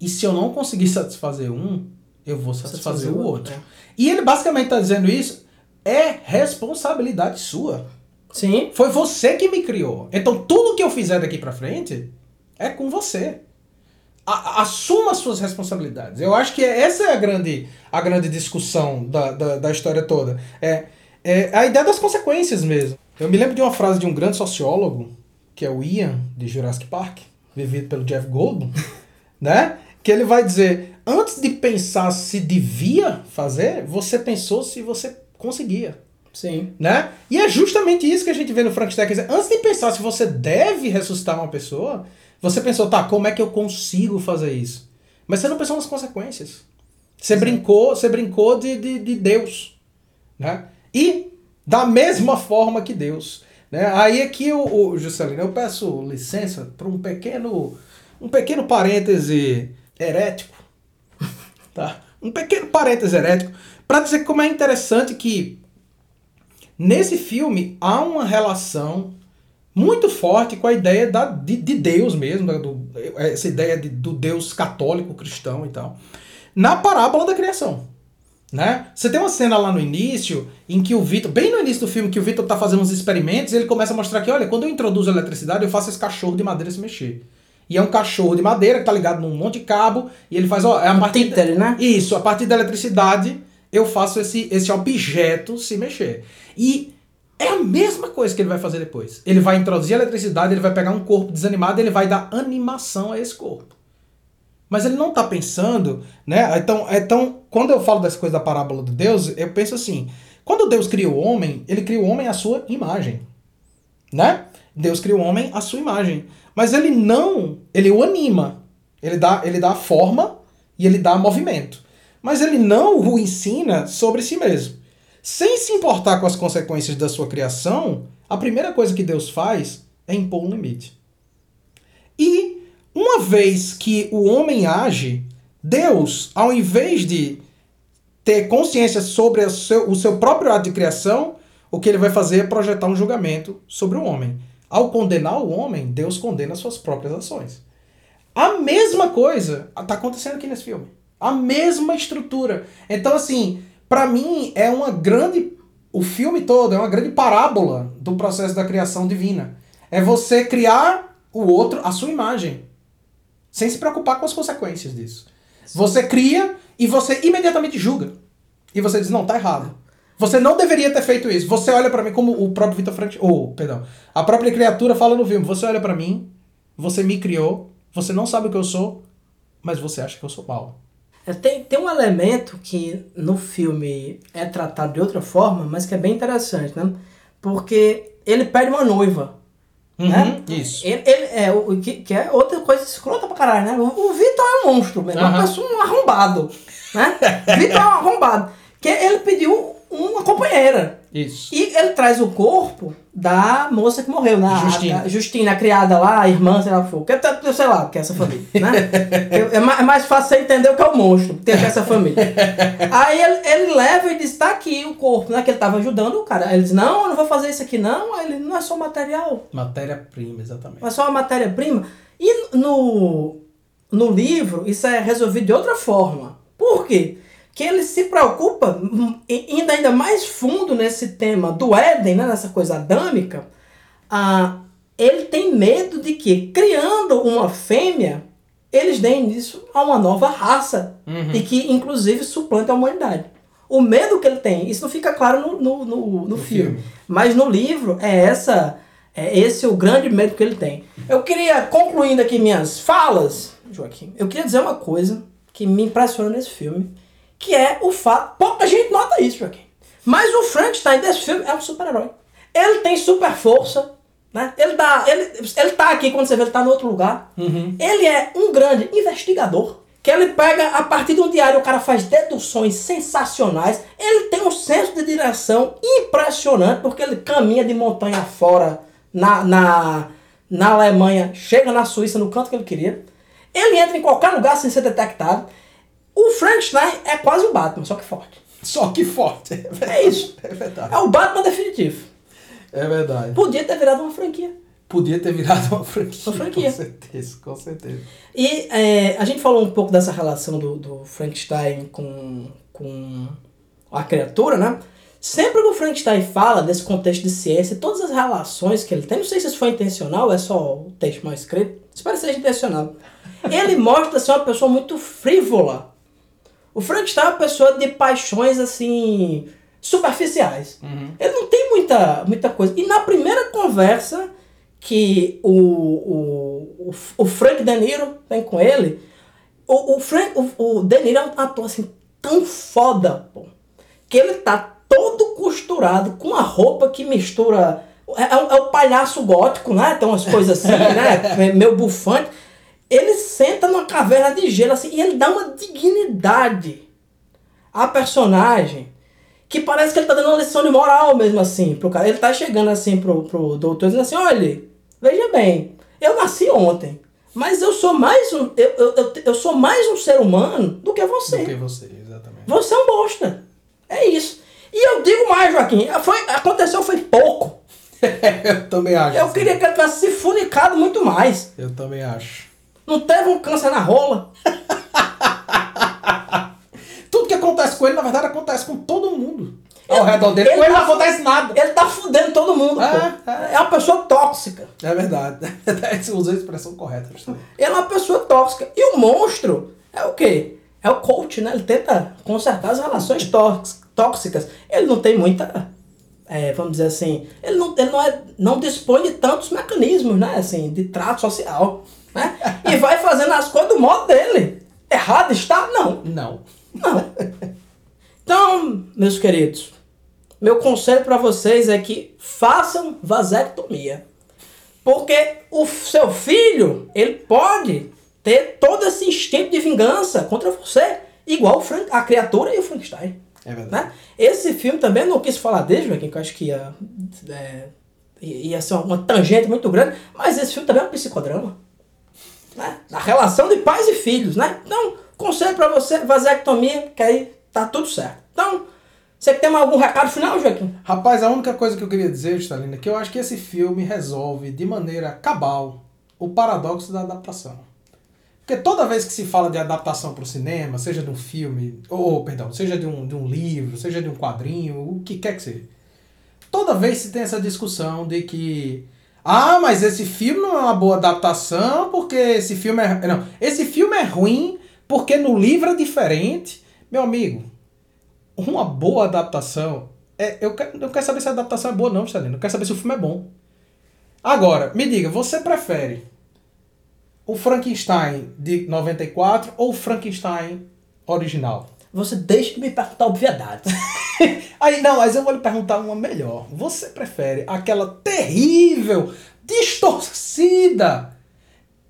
E se eu não conseguir satisfazer um, eu vou satisfazer, Satisfazer o outro. é. E ele basicamente está dizendo isso é responsabilidade sua. Sim. Foi você que me criou. Então tudo que eu fizer daqui pra frente é com você. A- assuma as suas responsabilidades. Eu acho que essa é a grande, a grande discussão da, da, da história toda. É, é a ideia das consequências mesmo. Eu me lembro de uma frase de um grande sociólogo, que é o Ian, de Jurassic Park, vivido pelo Jeff Goldblum, né? Que ele vai dizer, antes de pensar se devia fazer, você pensou se você conseguia Sim. né? E é justamente isso que a gente vê no Frankenstein. Antes de pensar se você deve ressuscitar uma pessoa, você pensou, tá, como é que eu consigo fazer isso? Mas você não pensou nas consequências. Você brincou, você brincou de, de, de Deus, né? E da mesma forma que Deus, né? Aí aqui o, o Juscelino, eu peço licença para um pequeno um pequeno parêntese herético, tá? Um pequeno parêntese herético para dizer como é interessante que Nesse filme há uma relação muito forte com a ideia da, de, de Deus mesmo, da- do- essa ideia de- do Deus católico, cristão e tal, na parábola da criação. Né? Você tem uma cena lá no início em que o Vitor, bem no início do filme, que o Vitor tá fazendo uns experimentos e ele começa a mostrar que, olha, quando eu introduzo a eletricidade, eu faço esse cachorro de madeira se mexer. E é um cachorro de madeira que tá ligado num monte de cabo e ele faz, ó, é a partir títere, né? Isso, a partir da eletricidade eu faço esse, esse objeto se mexer. E é a mesma coisa que ele vai fazer depois. Ele vai introduzir eletricidade, ele vai pegar um corpo desanimado ele vai dar animação a esse corpo. Mas ele não está pensando, né? Então, então, quando eu falo dessa coisa da parábola de Deus, eu penso assim: quando Deus criou o homem, ele criou o homem à sua imagem, né? Deus criou o homem à sua imagem, mas ele não, ele o anima, ele dá, ele dá forma e ele dá movimento, mas ele não o ensina sobre si mesmo. Sem se importar com as consequências da sua criação, a primeira coisa que Deus faz é impor um limite. E uma vez que o homem age, Deus, ao invés de ter consciência sobre o seu, o seu próprio ato de criação, o que ele vai fazer é projetar um julgamento sobre o homem. Ao condenar o homem, Deus condena suas próprias ações. A mesma coisa está acontecendo aqui nesse filme. A mesma estrutura. Então, assim, para mim é uma grande. O filme todo é uma grande parábola do processo da criação divina. É você criar o outro à sua imagem, sem se preocupar com as consequências disso. Você cria e você imediatamente julga. E você diz: não, tá errado. Você não deveria ter feito isso. Você olha pra mim como o próprio Vitor Frank, ou, perdão, a própria criatura fala no filme. Você olha pra mim, você me criou, você não sabe o que eu sou, mas você acha que eu sou mal. É, Tem, tem um elemento que no filme é tratado de outra forma, mas que é bem interessante, né? Porque ele perde uma noiva. né? Uhum, isso. Ele, ele é o que, que é outra coisa escrota pra caralho, né? O, Vitor é um monstro, mesmo, uma Aham. pessoa um arrombado, né? Vitor é um arrombado. Que ele pediu uma companheira. Isso. E ele traz o corpo da moça que morreu, né? A- Justina. A, Justina, a criada lá, a irmã, sei lá o que for. Que é- sei lá, que é essa família, né? É, é mais fácil você entender o que é o monstro, ter essa família. Aí ele, ele leva e diz, tá aqui o corpo, né? Que ele tava ajudando o cara. Aí ele diz, não, eu não vou fazer isso aqui não. Aí ele, não é só material, Matéria-prima, exatamente. não é só matéria-prima. E no, no livro, isso é resolvido de outra forma. Por quê? Que ele se preocupa, hum, e- indo ainda mais fundo nesse tema do Éden, né, nessa coisa adâmica, ah, ele tem medo de que, criando uma fêmea, eles deem início a uma nova raça e que, inclusive, suplante a humanidade. O medo que ele tem, isso não fica claro no, no, no, no filme. filme. Mas no livro é essa é esse o grande medo que ele tem. Eu queria, concluindo aqui minhas falas, Joaquim, eu queria dizer uma coisa que me impressiona nesse filme, que é o fato. Pouca gente nota isso, Joaquim. Mas o Frankenstein desse filme é um super-herói. Ele tem super força, né? Ele, dá, ele, ele tá aqui, quando você vê, ele tá no outro lugar. Ele é um grande investigador. Que ele pega, a partir de um diário, o cara faz deduções sensacionais. Ele tem um senso de direção impressionante, porque ele caminha de montanha fora na, na, na Alemanha, chega na Suíça, no canto que ele queria. Ele entra em qualquer lugar sem ser detectado. O Frankenstein é quase o Batman, só que forte. Só que forte. É isso. É verdade. É o Batman definitivo. É verdade. Podia ter virado uma franquia. Podia ter virado uma franquia. Uma franquia. Com certeza, com certeza. E é, a gente falou um pouco dessa relação do, do Frankenstein com, com a criatura, né? Sempre que o Frankenstein fala desse contexto de ciência, todas as relações que ele tem, não sei se isso foi intencional ou é só o texto mal escrito, espero que seja intencional. Ele mostra ser uma pessoa muito frívola. O Frankenstein é uma pessoa de paixões assim superficiais. Ele não tem muita, muita coisa. E na primeira conversa que o, o, o, Frank De Niro tem com ele, o, o, Frank, o, o De Niro é um ator assim tão foda, pô, que ele tá todo costurado com a roupa que mistura. É, é o- é o palhaço gótico, né? Tem umas coisas assim, né? Meio bufante. Ele senta numa caverna de gelo assim e ele dá uma dignidade à personagem que parece que ele tá dando uma lição de moral mesmo assim pro cara. Ele tá chegando assim pro, pro doutor dizendo assim, olha, veja bem, eu nasci ontem, mas eu sou mais um, eu, eu, eu, eu sou mais um ser humano do que você. Do que você, exatamente. Você é um bosta. É isso. E eu digo mais, Joaquim, foi, aconteceu foi pouco. eu também acho. Eu assim. queria que ele tivesse se funicado muito mais. Eu também acho. Não teve um câncer na rola. Tudo que acontece com ele, na verdade, acontece com todo mundo. Ao redor dele. com ele não tá- acontece nada. Ele tá fudendo todo mundo, É, pô. É uma pessoa tóxica. É verdade. Você usou a expressão correta. justamente. Ele é uma pessoa tóxica. E o monstro é o quê? É o coach, né? Ele tenta consertar as relações tóx- tóxicas. Ele não tem muita. é, vamos dizer assim. Ele, não, ele não, é, não dispõe de tantos mecanismos, né? Assim, de trato social. Né? E vai fazendo as coisas do modo dele. Errado está? Não. Não. Não. Então, meus queridos, meu conselho para vocês é que façam vasectomia. Porque o seu filho, ele pode ter todo esse instinto de vingança contra você, igual o Frank, a criatura e o Frankenstein. É verdade. Né? Esse filme também não quis falar dele, Joaquim, que eu acho que ia, é, ia ser uma tangente muito grande, mas esse filme também é um psicodrama. Né? A relação de pais e filhos, né? Então, conselho pra você, vasectomia, que aí tá tudo certo. Então, você tem algum recado final, Joaquim? Rapaz, a única coisa que eu queria dizer, Stalina, é que eu acho que esse filme resolve de maneira cabal o paradoxo da adaptação. Porque toda vez que se fala de adaptação para o cinema, seja de um filme, ou, perdão, seja de um, de um livro, seja de um quadrinho, o que quer que seja, toda vez se tem essa discussão de que ah, mas esse filme não é uma boa adaptação porque esse filme é não, esse filme é ruim porque no livro é diferente. Meu amigo, uma boa adaptação é eu quero, eu quero saber se a adaptação é boa não, Celina. Eu quero saber se o filme é bom. Agora, me diga, você prefere o Frankenstein de 94 ou o Frankenstein original? Você deixa de me perguntar obviedades. Aí não, mas eu vou lhe perguntar uma melhor. Você prefere aquela terrível, distorcida,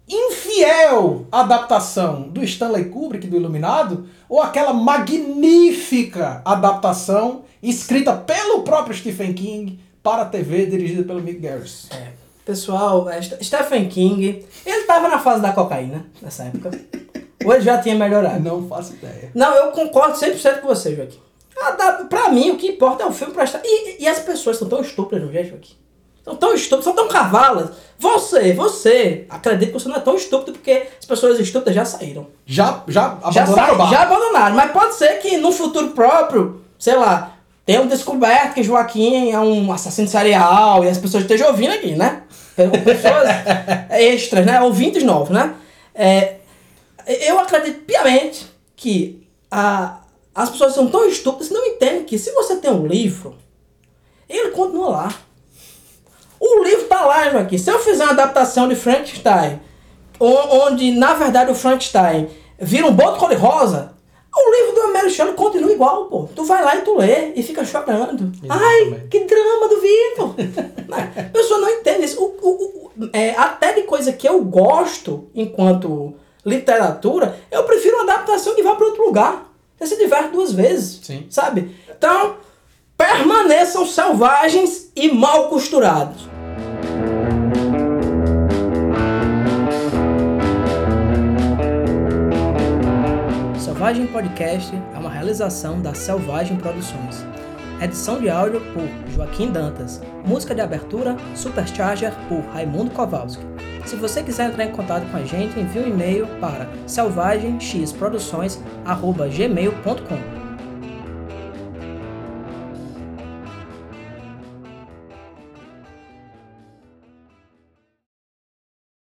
infiel adaptação do Stanley Kubrick do Iluminado ou aquela magnífica adaptação escrita pelo próprio Stephen King para a TV dirigida pelo Mick Garris? É, pessoal, é, Ste- Stephen King, ele tava na fase da cocaína nessa época. Ou ele já tinha melhorado? Não faço ideia. Não, eu concordo 100% com você, Joaquim. Ah, Pra mim, o que importa é o filme prestar. E, e as pessoas são tão estúpidas, não é, Joaquim? São tão estúpidas, são tão cavalas. Você, você, acredito que você não é tão estúpido porque as pessoas estúpidas já saíram. Já, já Já, abandonaram barco? já abandonaram. Mas pode ser que no futuro próprio, sei lá, tenham descoberto que Joaquim é um assassino serial e as pessoas estejam ouvindo aqui, né? Pessoas extras, né? Ouvintes novos, né? É, eu acredito piamente que a, as pessoas são tão estúpidas que não entendem que se você tem um livro, ele continua lá. O livro tá lá, Joaquim. Se eu fizer uma adaptação de Frankenstein, onde na verdade o Frankenstein vira um boto cor-de-rosa, o livro do Americano continua igual, pô. Tu vai lá e tu lê e fica chorando. Ai, Exatamente. que drama do Vitor! Né? a pessoa não entende isso. O, o- o- é, até de coisa que eu gosto enquanto literatura, eu prefiro uma adaptação que vá para outro lugar. Você se diverte duas vezes. Sim. Sabe? Então, permaneçam selvagens e mal costurados. Selvagem Podcast é uma realização da Selvagem Produções. Edição de áudio por Joaquim Dantas. Música de abertura Supercharger por Raimundo Kowalski. Se você quiser entrar em contato com a gente, envie um e-mail para selvagemxproduções.gmail.com.